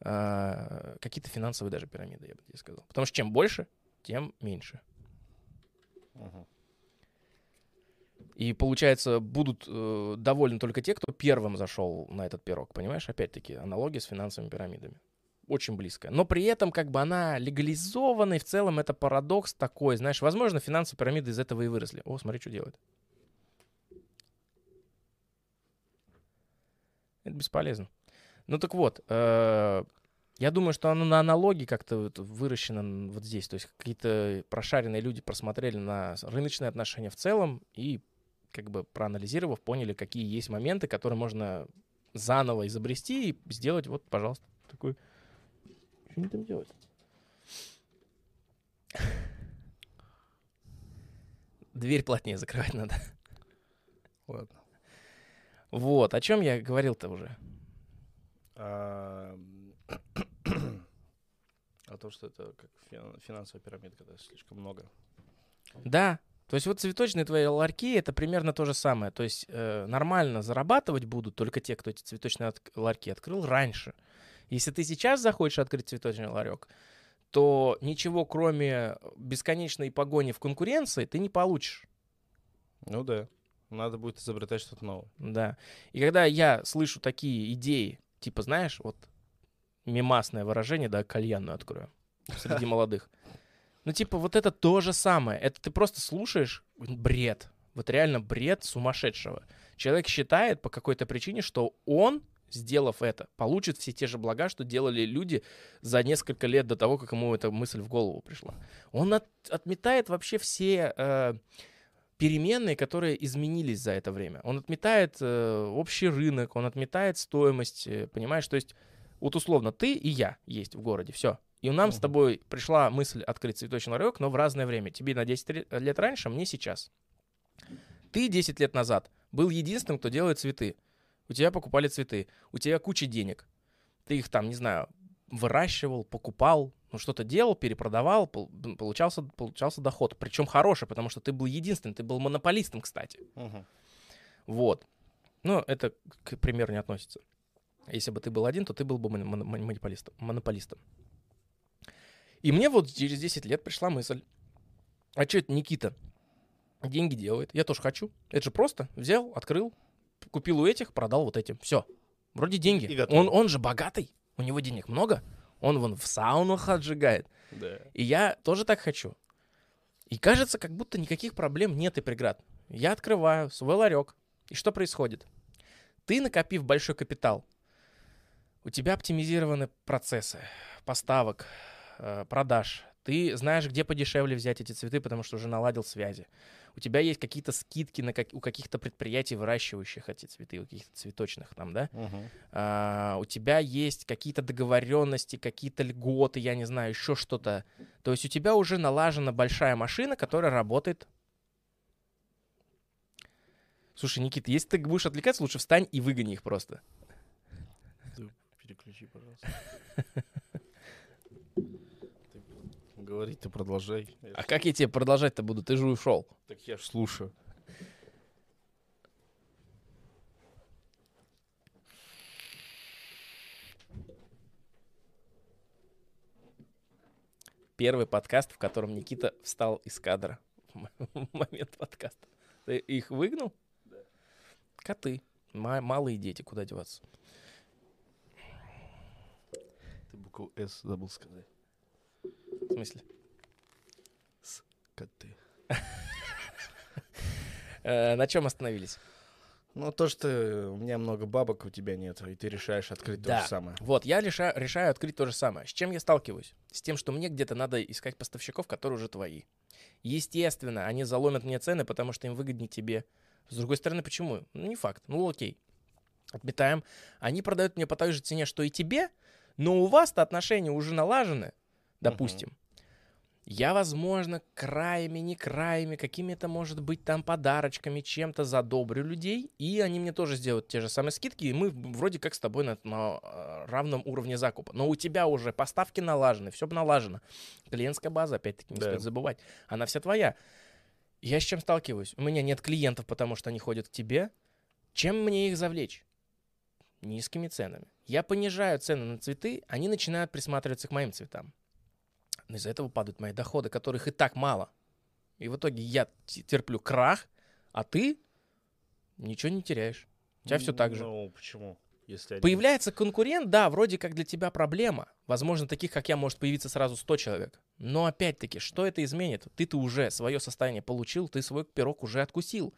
э, какие-то финансовые даже пирамиды, я бы тебе сказал. Потому что чем больше, тем меньше. Uh-huh. И получается, будут э, довольны только те, кто первым зашел на этот пирог, понимаешь? Опять-таки, аналогия с финансовыми пирамидами. Очень близкая. Но при этом, как бы она легализована, и в целом это парадокс такой. Знаешь, возможно, финансовые пирамиды из этого и выросли. О, смотри, что делает. Это бесполезно. Ну так вот, э, я думаю, что оно на аналогии как-то вот выращено вот здесь. То есть какие-то прошаренные люди просмотрели на рыночные отношения в целом и как бы проанализировав, поняли, какие есть моменты, которые можно заново изобрести и сделать, вот, пожалуйста, такой... Что они там делают? Дверь плотнее закрывать надо. Ладно. Вот, о чем я говорил-то уже? А а то, что это как фин- финансовая пирамида, когда слишком много. Да. То есть вот цветочные твои ларьки это примерно то же самое. То есть э, нормально зарабатывать будут только те, кто эти цветочные от- ларьки открыл раньше. Если ты сейчас захочешь открыть цветочный ларек, то ничего кроме бесконечной погони в конкуренции ты не получишь. Ну да. Надо будет изобретать что-то новое. Да. И когда я слышу такие идеи, типа, знаешь, вот мимасное выражение, да, кальянную открою среди молодых. Ну, типа, вот это то же самое. Это ты просто слушаешь бред. Вот реально бред сумасшедшего. Человек считает по какой-то причине, что он, сделав это, получит все те же блага, что делали люди за несколько лет до того, как ему эта мысль в голову пришла. Он от- отметает вообще все э, переменные, которые изменились за это время. Он отметает э, общий рынок, он отметает стоимость, э, понимаешь? То есть вот условно ты и я есть в городе, все. И нам с тобой пришла мысль открыть цветочный ларек, но в разное время. Тебе на 10 ре- лет раньше, мне сейчас. Ты 10 лет назад был единственным, кто делает цветы. У тебя покупали цветы. У тебя куча денег. Ты их там, не знаю, выращивал, покупал, ну что-то делал, перепродавал, пол- получался, получался доход. Причем хороший, потому что ты был единственным, ты был монополистом, кстати. Вот. Но это к примеру не относится. Если бы ты был один, то ты был бы моно- моно- монополистом. монополистом. И мне вот через 10 лет пришла мысль. А что это Никита деньги делает? Я тоже хочу. Это же просто. Взял, открыл, купил у этих, продал вот этим. Все. Вроде деньги. И. Он, он же богатый. У него денег много. Он вон в саунах отжигает. Да. И я тоже так хочу. И кажется, как будто никаких проблем нет и преград. Я открываю свой ларек. И что происходит? Ты, накопив большой капитал, у тебя оптимизированы процессы поставок, продаж. Ты знаешь, где подешевле взять эти цветы, потому что уже наладил связи. У тебя есть какие-то скидки на как- у каких-то предприятий, выращивающих эти цветы, у каких-то цветочных там, да? Мгм. а, у тебя есть какие-то договоренности, какие-то льготы, я не знаю, еще что-то. То есть у тебя уже налажена большая машина, которая работает. Слушай, Никита, если ты будешь отвлекаться, лучше встань и выгони их просто. Переключи, пожалуйста. Ты Говорить ты продолжай. А как я тебе продолжать-то буду? Ты же ушел. Так я ж слушаю. Первый подкаст, в котором Никита встал из кадра в момент подкаста. Ты их выгнал? Да. Коты. Ма- малые дети, куда деваться? Ты букву «С» забыл сказать. В смысле? Коты. Э, на чем остановились? Ну, то, что у меня много бабок, у тебя нет, и ты решаешь открыть то Да. же самое. Вот, я реша- решаю открыть то же самое. С чем я сталкиваюсь? С тем, что мне где-то надо искать поставщиков, которые уже твои. Естественно, они заломят мне цены, потому что им выгоднее тебе. С другой стороны, почему? Ну, не факт. Ну, окей. Отметаем. Они продают мне по той же цене, что и тебе, но у вас-то отношения уже налажены, допустим. Я, возможно, краями, не краями, какими-то, может быть, там подарочками, чем-то задобрю людей, и они мне тоже сделают те же самые скидки, и мы вроде как с тобой на, на, э, равном уровне закупа. Но у тебя уже поставки налажены, все налажено. Клиентская база, опять-таки, не Да. стоит забывать, она вся твоя. Я с чем сталкиваюсь? У меня нет клиентов, потому что они ходят к тебе. Чем мне их завлечь? Низкими ценами. Я понижаю цены на цветы, они начинают присматриваться к моим цветам. Но из-за этого падают мои доходы, которых и так мало. И в итоге я терплю крах, а ты ничего не теряешь. У тебя все так же. Ну, почему? Если один- Появляется конкурент, да, вроде как для тебя проблема. Возможно, таких, как я, может появиться сразу 100 человек. Но опять-таки, что это изменит? Ты-то уже свое состояние получил, ты свой пирог уже откусил.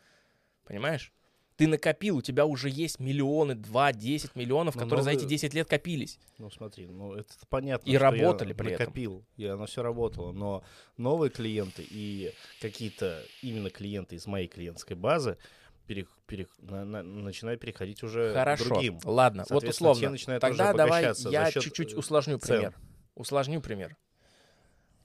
Понимаешь? Ты накопил, у тебя уже есть миллионы, 2, 10 миллионов, Но которые за эти новые- 10 лет копились. Ну, смотри, ну, это понятно, И что я работали при этом. накопил, и оно все работало, но новые клиенты и какие-то именно клиенты из моей клиентской базы пере- пере- на- на- начинают переходить уже к Хорошо, другим. ладно, вот те условно. начинают Тогда давай я чуть-чуть э, усложню цен. пример. Усложню пример.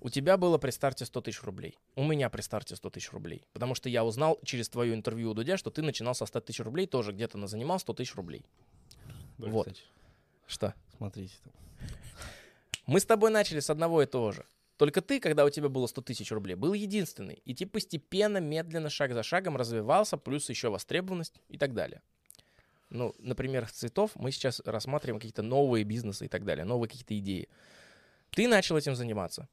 У тебя было при старте 100 тысяч рублей. У меня при старте 100 тысяч рублей. Потому что я узнал через твое интервью у Дудя, что ты начинал со 100 тысяч рублей, тоже где-то на занимал 100 тысяч рублей. Да, Вот. кстати, Что? смотрите там. Мы с тобой начали с одного и того же. Только ты, когда у тебя было 100 тысяч рублей, был единственный. И ты постепенно, медленно, шаг за шагом развивался, плюс еще востребованность и так далее. Ну, например, цветов мы сейчас рассматриваем какие-то новые бизнесы и так далее, новые какие-то идеи. Ты начал этим заниматься.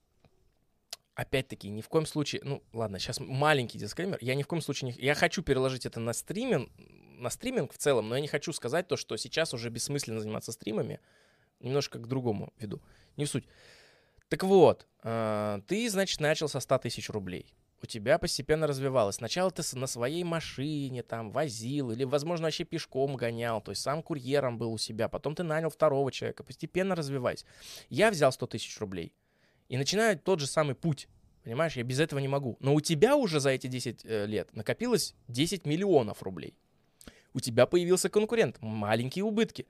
Опять-таки, ни в коем случае, ну ладно, сейчас маленький дисклеймер, я ни в коем случае не... Я хочу переложить это на стриминг, на стриминг в целом, но я не хочу сказать то, что сейчас уже бессмысленно заниматься стримами, немножко к другому веду, не в суть. Так вот, э, ты, значит, начал со 100 тысяч рублей. У тебя постепенно развивалось. Сначала ты на своей машине там возил, или, возможно, вообще пешком гонял, то есть сам курьером был у себя. Потом ты нанял второго человека, постепенно развиваясь. Я взял 100 тысяч рублей и начинаю тот же самый путь. Понимаешь, я без этого не могу. Но у тебя уже за эти 10 э, лет накопилось 10 миллионов рублей. У тебя появился конкурент, маленькие убытки.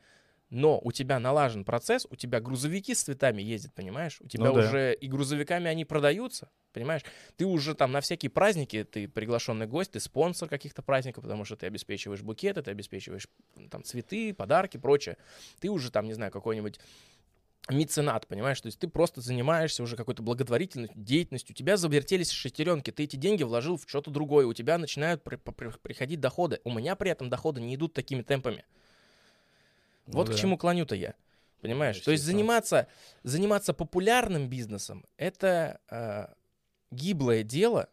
Но у тебя налажен процесс, у тебя грузовики с цветами ездят, понимаешь? У тебя Ну да. уже и грузовиками они продаются, понимаешь? Ты уже там на всякие праздники, ты приглашенный гость, ты спонсор каких-то праздников, потому что ты обеспечиваешь букеты, ты обеспечиваешь там цветы, подарки, прочее. Ты уже там, не знаю, какой-нибудь меценат, понимаешь? То есть ты просто занимаешься уже какой-то благотворительной деятельностью. У тебя завертелись шестеренки, ты эти деньги вложил в что-то другое, у тебя начинают при- при- приходить доходы. У меня при этом доходы не идут такими темпами. Ну Вот да. к чему клоню-то я. Понимаешь? То есть заниматься, заниматься популярным бизнесом это э, гиблое дело,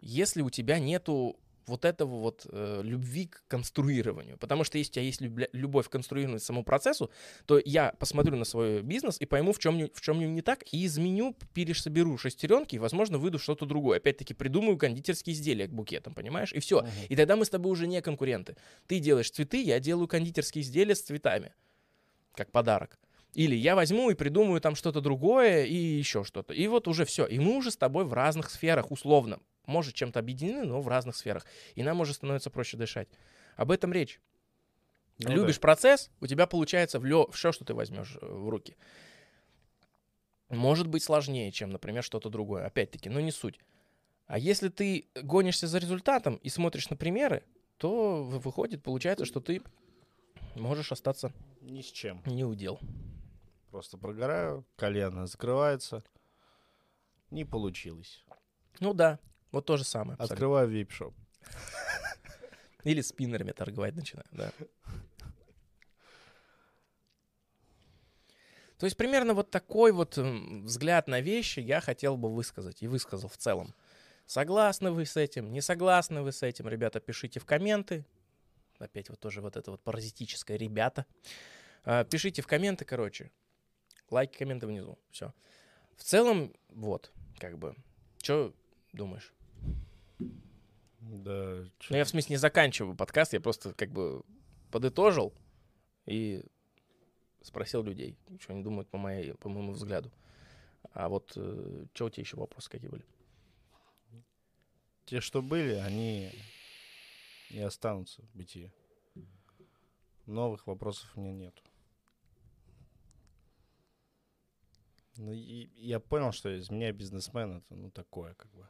если у тебя нету вот этого вот э, любви к конструированию. Потому что если у тебя есть любля- любовь к конструированию самому процессу, то я посмотрю на свой бизнес и пойму, в чем, в чем не так, и изменю, пересоберу шестеренки, и, возможно, выйду что-то другое. Опять-таки, придумаю кондитерские изделия к букетам, понимаешь? И все. Мгм. И тогда мы с тобой уже не конкуренты. Ты делаешь цветы, я делаю кондитерские изделия с цветами, как подарок. Или я возьму и придумаю там что-то другое и еще что-то. И вот уже все. И мы уже с тобой в разных сферах, условно. Может, чем-то объединены, но в разных сферах. И нам уже становится проще дышать. Об этом речь. Ну да. Любишь процесс, у тебя получается в все, что ты возьмешь э, в руки. Может быть сложнее, чем, например, что-то другое. Опять-таки, но не суть. А если ты гонишься за результатом и смотришь на примеры, то вы- выходит, получается, что ты можешь остаться Ни с чем. не удел. Просто прогораю, колено закрывается. Не получилось. Ну да, вот то же самое. абсолютно. Открываю вип-шоп. Или спиннерами торговать начинаю, да. То есть примерно вот такой вот м, взгляд на вещи я хотел бы высказать и высказал в целом. Согласны вы с этим, не согласны вы с этим, ребята, пишите в комменты. Опять вот тоже вот это вот паразитическое ребята. А, Пишите в комменты, короче. Лайки, комменты внизу. Все. В целом, вот, как бы. Что думаешь? Да, Ну, я в смысле не заканчиваю подкаст, я просто как бы подытожил и спросил людей, что они думают по, моей, по моему взгляду. А вот что у тебя еще вопросы какие были? те, что были, они не останутся в бытие. Новых вопросов у меня нет. Ну, и я понял, что из меня бизнесмен это ну такое, как бы.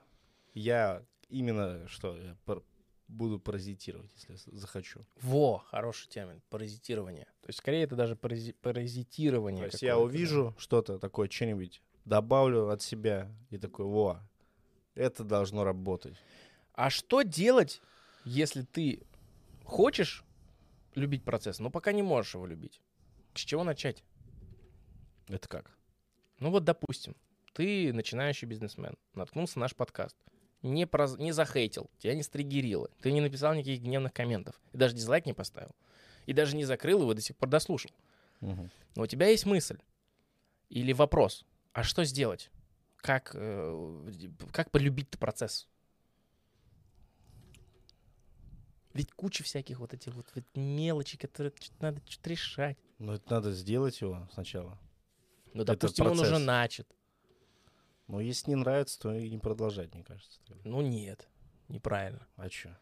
Я именно что я пар- буду паразитировать, если захочу. Во, хороший термин, паразитирование. То есть скорее это даже парази- паразитирование. То есть я какое-то, да. увижу что-то такое, что-нибудь, добавлю от себя и такой, во, это должно работать. А что делать, если ты хочешь любить процесс, но пока не можешь его любить? С чего начать? Это как? Ну вот, допустим, ты начинающий бизнесмен, наткнулся на наш подкаст, не, проз... не захейтил, тебя не стригерило, ты не написал никаких гневных комментов, и даже дизлайк не поставил, и даже не закрыл его, до сих пор дослушал. Мгм. Но у тебя есть мысль или вопрос, а что сделать? Как, э, как полюбить процесс? Ведь куча всяких вот этих вот, вот мелочей, которые надо что-то решать. Ну, это надо сделать его сначала. Ну, допустим, он уже начат. Но если не нравится, то и не продолжать, мне кажется. Ну, нет, неправильно. А что?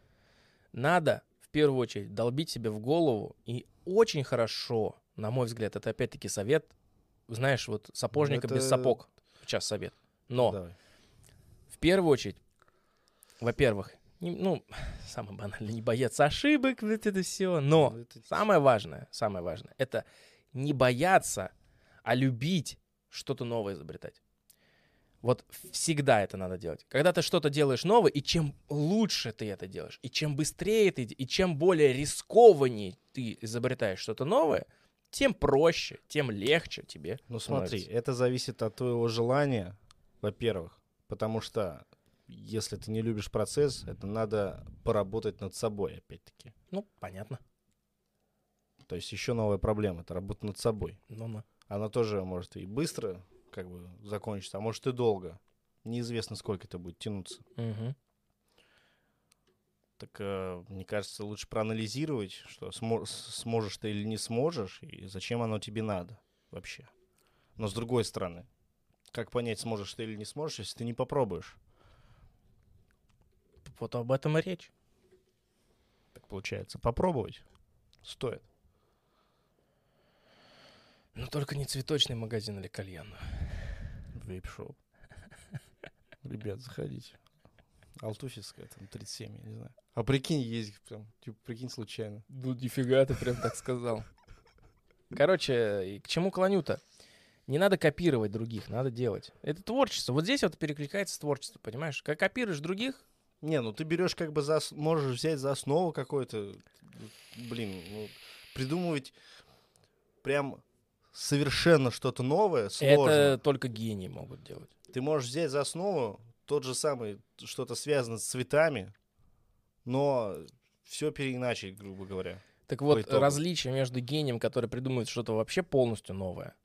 Надо в первую очередь долбить себе в голову. И очень хорошо, на мой взгляд, это опять-таки совет, знаешь, вот сапожника без это- сапог. Сейчас совет. Но Давай. в первую очередь, во-первых, не- ну, самое банальное, не бояться ошибок, вот это все. Но Ну, это- самое важное, самое важное, это не бояться, а любить что-то новое изобретать. Вот всегда это надо делать. Когда ты что-то делаешь новое, и чем лучше ты это делаешь, и чем быстрее ты, и чем более рискованнее ты изобретаешь что-то новое, тем проще, тем легче тебе. Ну смотри, становится. это зависит от твоего желания, во-первых, потому что если ты не любишь процесс, это надо поработать над собой, опять-таки. Ну, понятно. То есть еще новая проблема — это работа над собой. Ну-ну. Она тоже может и быстро как бы закончиться, а может и долго. Неизвестно, сколько это будет тянуться. Мгм. Так, э, мне кажется, лучше проанализировать, что сможешь ты или не сможешь, и зачем оно тебе надо вообще. Но с другой стороны, как понять, сможешь ты или не сможешь, если ты не попробуешь? Вот об этом и речь. Так получается, попробовать стоит. Но только не цветочный магазин или кальянную. Вейп-шоп. Ребят, заходите. Алтуфьевская, там 37, я не знаю. А прикинь, есть прям, типа, прикинь, случайно. Ну, нифига ты прям так сказал. Короче, к чему клоню-то? Не надо копировать других, надо делать. Это творчество. Вот здесь вот перекликается с творчеством, понимаешь? Как копируешь других, Не, ну ты берешь как бы за... Можешь взять за основу какой-то... Блин, ну, придумывать прям совершенно что-то новое сложно. это только гении могут делать. Ты можешь взять за основу тот же самый, что-то связано с цветами, но все переиначить, грубо говоря. Так вот, различие между гением, который придумывает что-то вообще полностью новое,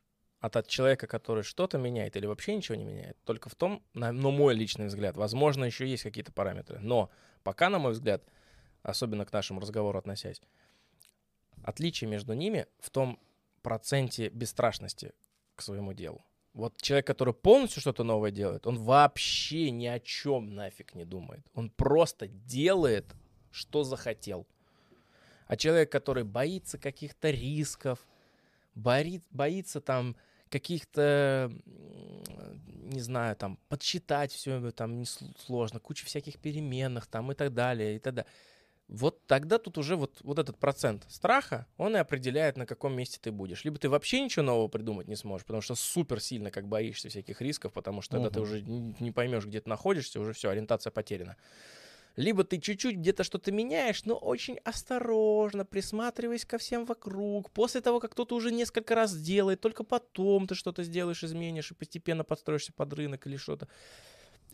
от, от человека, который что-то меняет или вообще ничего не меняет, только в том, на, на мой личный взгляд, возможно, еще есть какие-то параметры, но пока, на мой взгляд, особенно к нашему разговору относясь, отличие между ними в том проценте бесстрашности к своему делу. Вот человек, который полностью что-то новое делает, он вообще ни о чем нафиг не думает. Он просто делает, что захотел. А человек, который боится каких-то рисков, борит, боится там каких-то, не знаю, там, подсчитать все там сложно, куча всяких переменных там и так далее, и так далее. Вот тогда тут уже вот, вот этот процент страха, он и определяет, на каком месте ты будешь. Либо ты вообще ничего нового придумать не сможешь, потому что супер сильно как боишься всяких рисков, потому что тогда ты Мгм. уже не поймешь, где ты находишься, уже все, ориентация потеряна. Либо ты чуть-чуть где-то что-то меняешь, но очень осторожно, присматриваясь ко всем вокруг. После того, как кто-то уже несколько раз сделает, только потом ты что-то сделаешь, изменишь и постепенно подстроишься под рынок или что-то.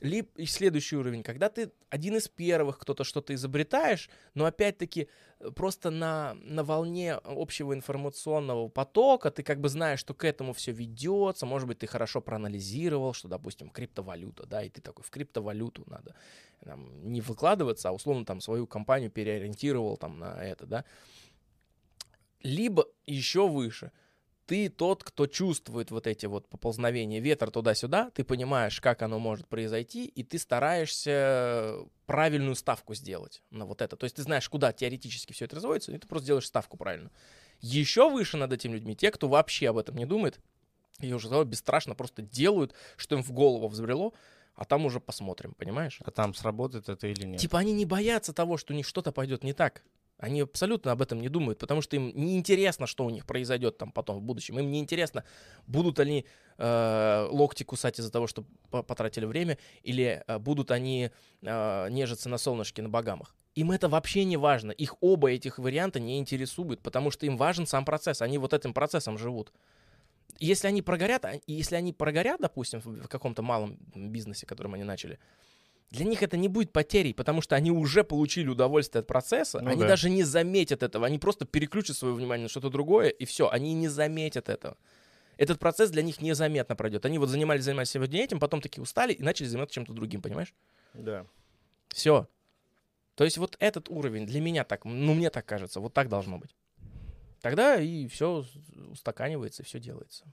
Либо и следующий уровень, когда ты один из первых, кто-то что-то изобретаешь, но опять-таки э, просто на, на волне общего информационного потока ты как бы знаешь, что к этому все ведется, может быть, ты хорошо проанализировал, что, допустим, криптовалюта, да, и ты такой, в криптовалюту надо там, не выкладываться, а условно там свою компанию переориентировал там на это, да. Либо еще выше, ты тот, кто чувствует вот эти вот поползновения ветра туда-сюда, ты понимаешь, как оно может произойти, и ты стараешься правильную ставку сделать на вот это. То есть ты знаешь, куда теоретически все это разводится, и ты просто делаешь ставку правильно. Еще выше над этими людьми те, кто вообще об этом не думает, и уже того бесстрашно просто делают, что им в голову взбрело, а там уже посмотрим, понимаешь? А там сработает это или нет? Типа они не боятся того, что у них что-то пойдет не так. Они абсолютно об этом не думают, потому что им не интересно, что у них произойдет там потом в будущем. Им не интересно, будут они э, локти кусать из-за того, что по- потратили время, или э, будут они э, нежиться на солнышке на Багамах. Им это вообще не важно. Их оба этих варианта не интересуют, потому что им важен сам процесс. Они вот этим процессом живут. Если они прогорят, а- если они прогорят, допустим, в каком-то малом бизнесе, которым они начали, для них это не будет потерей, потому что они уже получили удовольствие от процесса, Ну они да. даже не заметят этого, они просто переключат свое внимание на что-то другое, и все, они не заметят этого. Этот процесс для них незаметно пройдет. Они вот занимались, занимались сегодня этим, потом такие устали и начали заниматься чем-то другим, понимаешь? Да. Все. То есть вот этот уровень для меня так, ну мне так кажется, вот так должно быть. Тогда и все устаканивается, и все делается.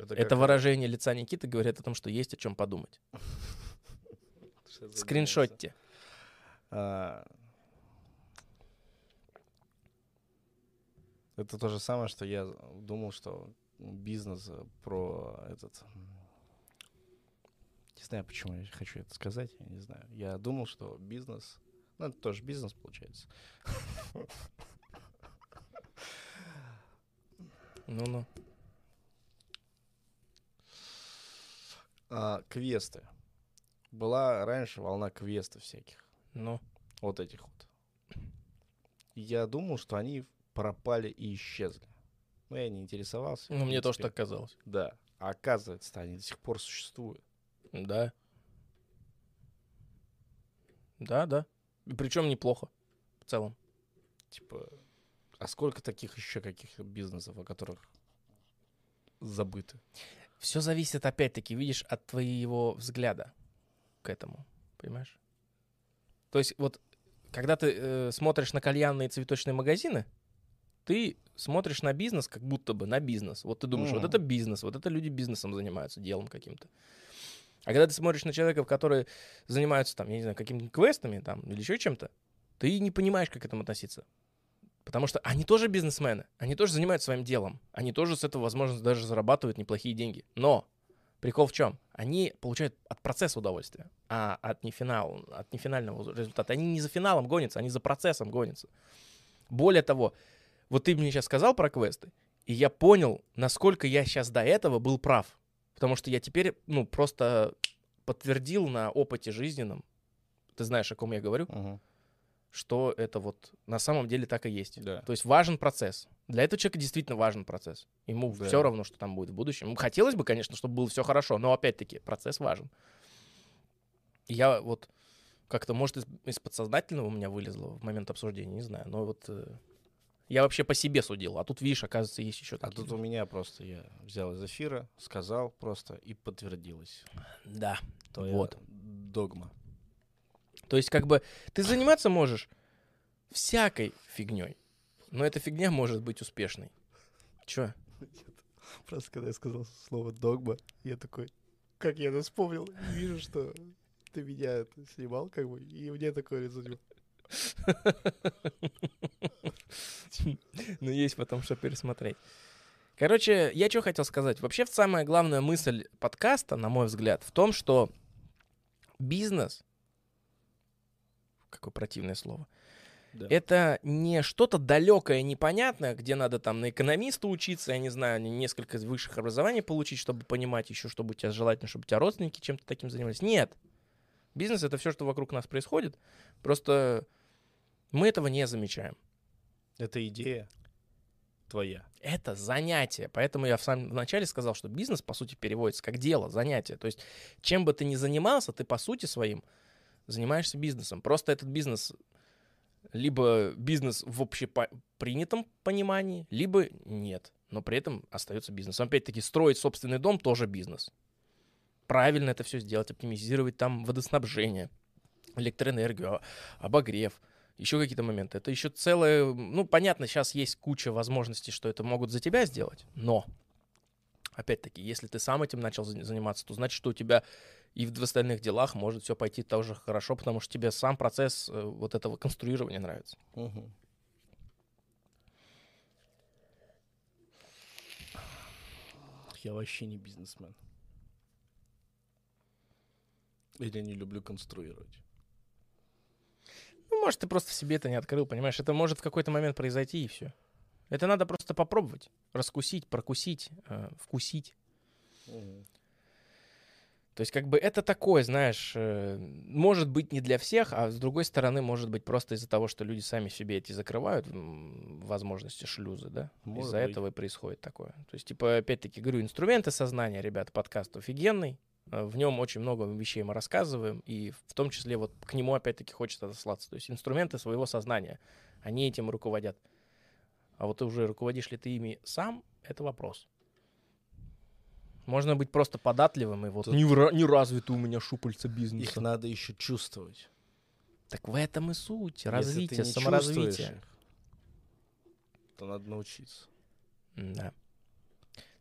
Это, это э, выражение лица Никиты говорит о том, что есть о чем подумать. Скриншотте. А, это то же самое, что я думал, что бизнес э, про этот... Не знаю, почему я хочу это сказать, я не знаю. Я думал, что бизнес... Ну, это тоже бизнес, получается. Ну-ну. А, квесты. Была раньше волна квестов всяких. Ну. Вот этих вот. Я думал, что они пропали и исчезли. Но я не интересовался. Ну, мне тоже так казалось. Да. А оказывается, они до сих пор существуют. Да. Да, да. Причем неплохо. В целом. Типа, а сколько таких еще каких бизнесов, о которых забыты? Все зависит, опять-таки, видишь, от твоего взгляда к этому. Понимаешь? То есть, вот, когда ты э, смотришь на кальянные цветочные магазины, ты смотришь на бизнес, как будто бы на бизнес. Вот ты думаешь, вот Мгм. это бизнес, вот это люди бизнесом занимаются, делом каким-то. А когда ты смотришь на человека, которые занимаются, там, я не знаю, какими-то квестами там, или еще чем-то, ты не понимаешь, как к этому относиться. Потому что они тоже бизнесмены, они тоже занимаются своим делом, они тоже с этого, возможно, даже зарабатывают неплохие деньги. Но прикол в чем? Они получают от процесса удовольствие, а от, нефинал, от нефинального результата. Они не за финалом гонятся, они за процессом гонятся. Более того, вот ты мне сейчас сказал про квесты, и я понял, насколько я сейчас до этого был прав. Потому что я теперь, ну, просто подтвердил на опыте жизненном, ты знаешь, о ком я говорю, что это вот на самом деле так и есть. Да. То есть важен процесс. Для этого человека действительно важен процесс. Ему Да. все равно, что там будет в будущем. Ему Хотелось бы, конечно, чтобы было все хорошо, но опять-таки процесс важен. И Я вот как-то, может, из, из подсознательного у меня вылезло в момент обсуждения, не знаю. Но вот э, я вообще по себе судил. А тут, видишь, оказывается, есть еще А такие. тут у меня просто я взял из эфира, сказал просто и подтвердилось. Да. Твоя Вот. догма. То есть, как бы, ты заниматься можешь всякой фигней, но эта фигня может быть успешной. Че? Просто когда я сказал слово догма, я такой, как я это вспомнил, вижу, что ты меня это снимал, как бы, и мне такое лицо, типа, Ну, есть потом что пересмотреть. Короче, я что хотел сказать. Вообще, самая главная мысль подкаста, на мой взгляд, в том, что бизнес, какое противное слово, да. это не что-то далекое, непонятное, где надо там на экономиста учиться, я не знаю, несколько высших образований получить, чтобы понимать еще, чтобы у тебя желательно, чтобы у тебя родственники чем-то таким занимались. Нет. Бизнес — это все, что вокруг нас происходит. Просто мы этого не замечаем. Это идея твоя. Это занятие. Поэтому я в самом начале сказал, что бизнес, по сути, переводится как дело, занятие. То есть, чем бы ты ни занимался, ты, по сути, своим занимаешься бизнесом. Просто этот бизнес либо бизнес в общепринятом понимании, либо нет. Но при этом остается бизнесом. Опять-таки, строить собственный дом тоже бизнес. Правильно это все сделать, оптимизировать там водоснабжение, электроэнергию, а- обогрев, еще какие-то моменты. Это еще целое... Ну, понятно, сейчас есть куча возможностей, что это могут за тебя сделать, но, опять-таки, если ты сам этим начал за- заниматься, то значит, что у тебя и в остальных делах может все пойти тоже хорошо, потому что тебе сам процесс э, вот этого конструирования нравится. Я вообще не бизнесмен. Или не люблю конструировать. Ну, может, ты просто в себе это не открыл, понимаешь? Это может в какой-то момент произойти, и все. Это надо просто попробовать, раскусить, прокусить, э, вкусить. То есть, как бы это такое, знаешь, э, может быть не для всех, а с другой стороны, может быть просто из-за того, что люди сами себе эти закрывают возможности шлюзы, да? Из-за этого и происходит такое. То есть, типа, опять-таки, говорю, инструменты сознания, ребята, подкаст офигенный. Э, В нем очень много вещей мы рассказываем, и в том числе вот к нему опять-таки хочется отослаться. То есть инструменты своего сознания, они этим руководят. А вот ты уже руководишь ли ты ими сам, это вопрос. Можно быть просто податливым, и вот Тут- не, вра- не развиты у меня шупальца Их бизнеса. надо еще чувствовать. Так в этом и суть. Если ты Развитие, не саморазвитие. их, то надо научиться. Да.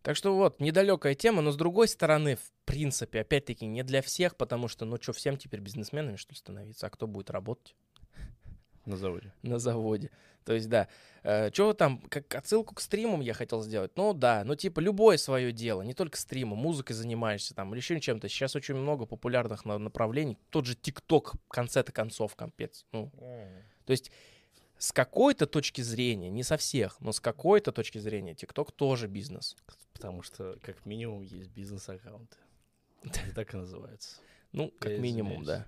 Так что вот, недалекая тема, но с другой стороны, в принципе, опять-таки, не для всех, потому что, ну что, всем теперь бизнесменами, что ли, становиться? А кто будет работать? На заводе. на заводе. То есть, да. Что там, как отсылку к стримам я хотел сделать? Ну да, ну типа любое свое дело, не только стримом, музыкой занимаешься там или еще чем-то. Сейчас очень много популярных на- направлений. Тот же ТикТок в конце-то концов, капец. Ну, то есть с какой-то точки зрения, не со всех, но с какой-то точки зрения ТикТок тоже бизнес. Потому что как минимум есть бизнес-аккаунты. Они так и называются. Ну, как Я минимум, извиняюсь. да.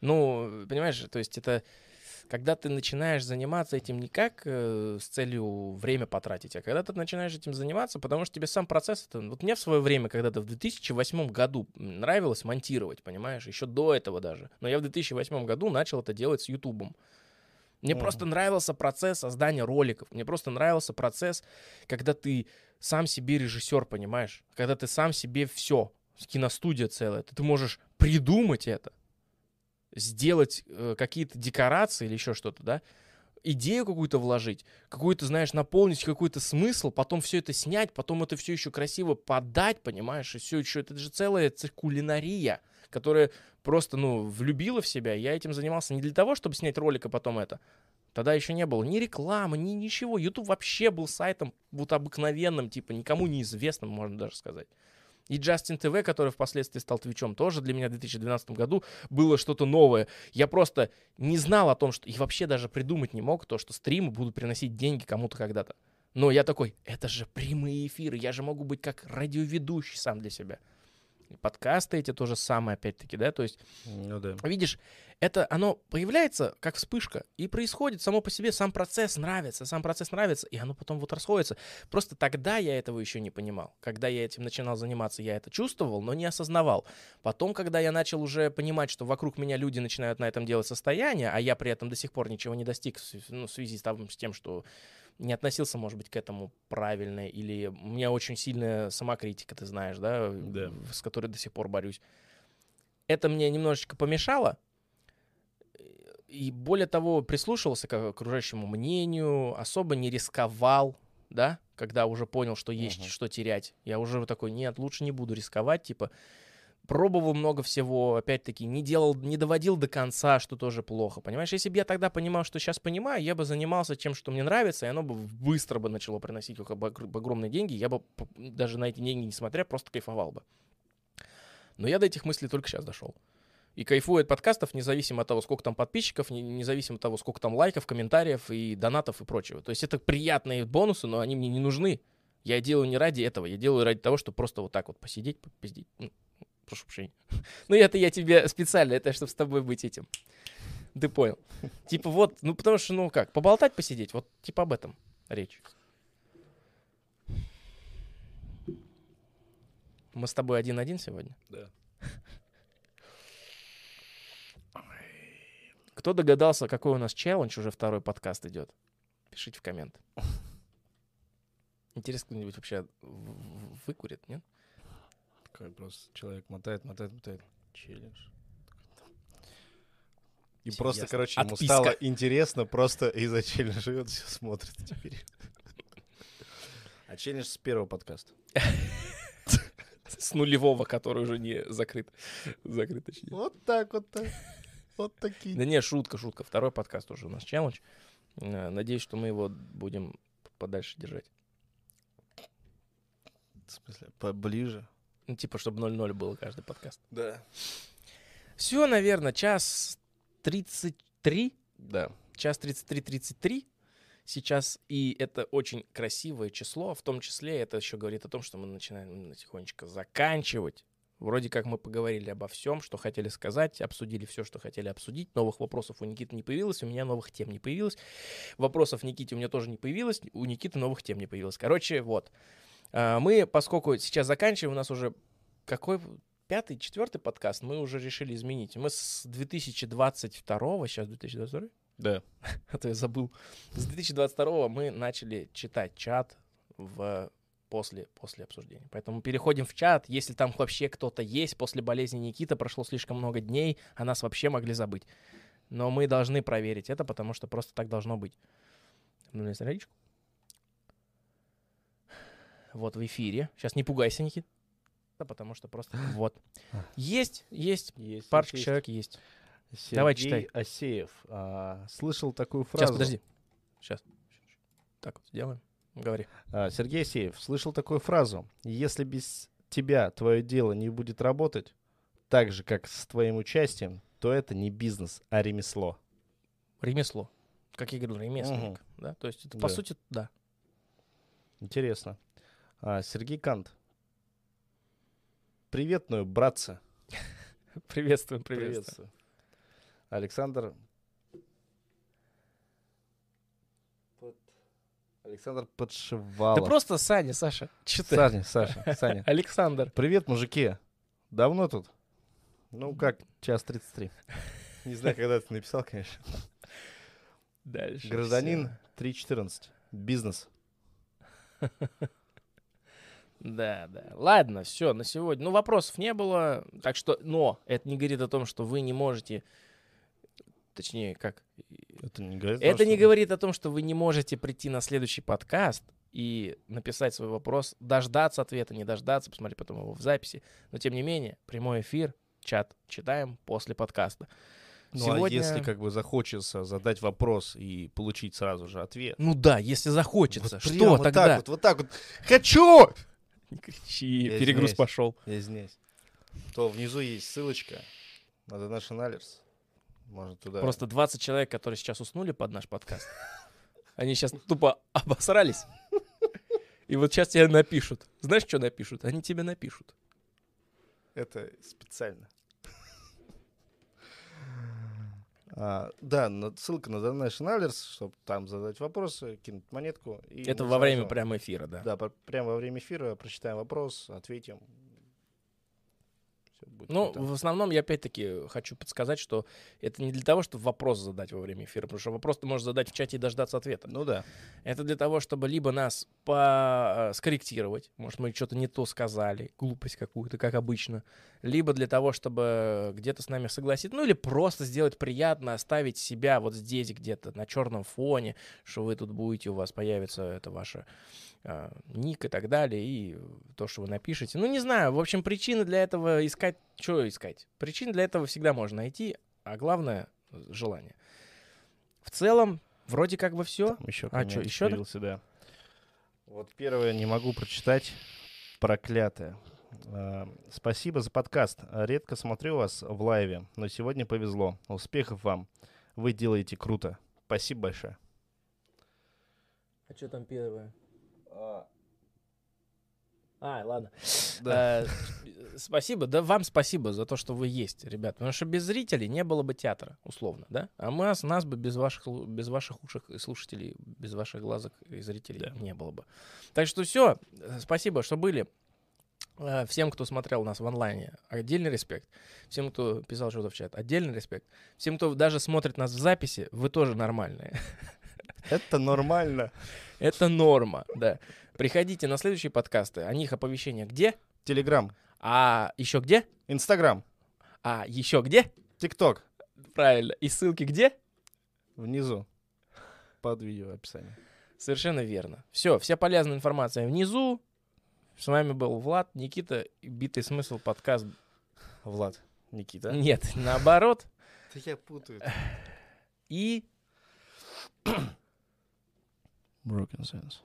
Ну, понимаешь, то есть это когда ты начинаешь заниматься этим не как э, с целью время потратить, а когда ты начинаешь этим заниматься, потому что тебе сам процесс это... Вот мне в свое время, когда-то в 2008 году нравилось монтировать, понимаешь, еще до этого даже. Но я в 2008 году начал это делать с Ютубом. Мне Мгм. просто нравился процесс создания роликов. Мне просто нравился процесс, когда ты сам себе режиссер, понимаешь? Когда ты сам себе все, киностудия целая, ты можешь придумать это, сделать э, какие-то декорации или еще что-то, да? Идею какую-то вложить, какую-то, знаешь, наполнить какой-то смысл, потом все это снять, потом это все еще красиво подать, понимаешь? И все еще, это же целая кулинария, которая просто, ну, влюбила в себя. Я этим занимался не для того, чтобы снять ролик, а потом это. Тогда еще не было ни рекламы, ни ничего. YouTube вообще был сайтом вот обыкновенным, типа никому неизвестным, можно даже сказать. И Justin TV, который впоследствии стал Твичом, тоже для меня в 2012 году было что-то новое. Я просто не знал о том, что... И вообще даже придумать не мог то, что стримы будут приносить деньги кому-то когда-то. Но я такой, это же прямые эфиры, я же могу быть как радиоведущий сам для себя. Подкасты эти то же самое, опять-таки, да, то есть Ну да. Видишь, это оно появляется как вспышка и происходит само по себе, сам процесс нравится, сам процесс нравится, и оно потом вот расходится. Просто тогда я этого еще не понимал. Когда я этим начинал заниматься, я это чувствовал, но не осознавал. Потом, когда я начал уже понимать, что вокруг меня люди начинают на этом делать состояние, а я при этом до сих пор ничего не достиг ну, в связи с, там- с тем, что не относился, может быть, к этому правильно, или у меня очень сильная самокритика, ты знаешь, да, Да. с которой до сих пор борюсь. Это мне немножечко помешало, и более того, прислушивался к окружающему мнению, особо не рисковал, да, когда уже понял, что есть Мгм. что терять. Я уже такой, нет, лучше не буду рисковать, типа, пробовал много всего, опять-таки, не делал, не доводил до конца, что тоже плохо, понимаешь? Если бы я тогда понимал, что сейчас понимаю, я бы занимался тем, что мне нравится, и оно бы быстро бы начало приносить огромные деньги, я бы даже на эти деньги не смотря, просто кайфовал бы. Но я до этих мыслей только сейчас дошел. И кайфую от подкастов, независимо от того, сколько там подписчиков, не- независимо от того, сколько там лайков, комментариев и донатов и прочего. То есть это приятные бонусы, но они мне не нужны. Я делаю не ради этого, я делаю ради того, чтобы просто вот так вот посидеть, попиздить. Прошу прощения. Ну это я тебе специально, это чтобы с тобой быть этим. Ты понял. Типа вот, ну потому что, ну как, поболтать, посидеть, вот типа об этом речь. Мы с тобой один-один сегодня? Да. Кто догадался, какой у нас челлендж, уже второй подкаст идет? Пишите в коммент. Интересно, кто-нибудь вообще выкурит, нет? Такой просто человек мотает, мотает, мотает. Челлендж. И Интересно. просто, короче, ему Отписка. стало интересно просто из-за челленджа, он все смотрит теперь. А челлендж с первого подкаста. С нулевого, который уже не закрыт. Закрыт, точнее. Вот так вот так. Вот такие. Да не, шутка, шутка. Второй подкаст уже у нас челлендж. Э, Надеюсь, что мы его будем подальше держать. В смысле, поближе. Ну, типа, чтобы 0-0 было каждый подкаст. Да. Все, наверное, час 33. Да. Час 33-33 сейчас, и это очень красивое число, в том числе это еще говорит о том, что мы начинаем тихонечко заканчивать. Вроде как мы поговорили обо всем, что хотели сказать, обсудили все, что хотели обсудить. Новых вопросов у Никиты не появилось, у меня новых тем не появилось. Вопросов Никите у меня тоже не появилось, у Никиты новых тем не появилось. Короче, вот. А, Мы, поскольку сейчас заканчиваем, у нас уже какой пятый, четвертый подкаст, мы уже решили изменить. Мы с 2022, сейчас 2022, Да. а то я забыл. С 2022 мы начали читать чат в после, после обсуждения. Поэтому переходим в чат. Если там вообще кто-то есть, после болезни Никиты прошло слишком много дней, о нас вообще могли забыть. Но мы должны проверить это, потому что просто так должно быть. Ну, на страничку. Вот в эфире. Сейчас не пугайся, Никит. Да, Потому что просто вот. Есть, есть. Есть. Парочка человек есть. Сергей Давай, читай. Асеев. а, слышал такую фразу. Сейчас, подожди. Сейчас. Так вот сделаем. Говори. А, Сергей Асеев. Слышал такую фразу. Если без тебя твое дело не будет работать, так же, как с твоим участием, то это не бизнес, а ремесло. Ремесло. Как я говорил, ремесленник. Да? То есть, это, по Да. сути, да. Интересно. А, Сергей Кант. Приветную, братцы. Приветствуем. Приветствую. Александр... Александр Подшивалов. Да просто Саня, Саша. Ты? Саня, Саша, Саня. Александр. Привет, мужики. Давно тут? Ну как, час 33. Не знаю, когда ты написал, конечно. Дальше. Гражданин 3.14. Бизнес. Да, да. Ладно, все, на сегодня. Ну, вопросов не было. Так что, но это не говорит о том, что вы не можете. Точнее, как? Это не говорит, Это не говорит о том, что вы не можете прийти на следующий подкаст и написать свой вопрос, дождаться ответа, не дождаться, посмотреть потом его в записи. Но тем не менее, прямой эфир, чат читаем после подкаста. Ну, Сегодня- а если как бы захочется задать вопрос и получить сразу же ответ? Ну да, если захочется, Вот что вот тогда? так вот, вот так вот. Хочу! Не кричи, Я перегруз извиняюсь. пошел. Я извиняюсь. То внизу есть ссылочка на The Nationalers. Можно туда. Просто 20 человек, которые сейчас уснули под наш подкаст, они сейчас тупо обосрались. И вот сейчас тебе напишут. Знаешь, что напишут? Они тебе напишут. Это специально. А, да, ссылка на The Nationalers, чтобы там задать вопросы, кинуть монетку. и Это во время сразу- прямого эфира, да. Да, по- прямо во время эфира прочитаем вопрос, ответим. Ну, в основном я опять-таки хочу подсказать, что это не для того, чтобы вопрос задать во время эфира, потому что вопрос ты можешь задать в чате и дождаться ответа. Ну да. Это для того, чтобы либо нас по- э, скорректировать, может, мы что-то не то сказали, глупость какую-то, как обычно, либо для того, чтобы где-то с нами согласиться, ну или просто сделать приятно, оставить себя вот здесь где-то на черном фоне, что вы тут будете, у вас появится это ваше э, ник и так далее, и то, что вы напишете. Ну, не знаю, в общем, причины для этого искать, что искать? Причины для этого всегда можно найти, а главное — желание. В целом, вроде как бы все. Там еще А, ещё да? появился, да. Вот первое не могу прочитать. Проклятое. А, Спасибо за подкаст. Редко смотрю вас в лайве, но сегодня повезло. Успехов вам. Вы делаете круто. Спасибо большое. А что там первое? А, ладно. Да. Э, Спасибо, да вам спасибо за то, что вы есть, ребят. Потому что без зрителей не было бы театра, условно, да? А мы, нас, нас бы без ваших, без ваших ушек и слушателей, без ваших глазок и зрителей Да. не было бы. Так что все, спасибо, что были. Э, Всем, кто смотрел нас в онлайне, отдельный респект. Всем, кто писал что-то в чат, отдельный респект. Всем, кто даже смотрит нас в записи, вы тоже нормальные. Это нормально. Это норма, да. Приходите на следующие подкасты. О них оповещения где? Телеграм, А еще где? Инстаграм, А еще где? ТикТок. Правильно. И ссылки где? Внизу. Под видео описание. Совершенно верно. Все, вся полезная информация внизу. С вами был Влад, Никита, и битый смысл подкаст. Влад, Никита. Нет, наоборот. Да я путаю. И Broken Sense.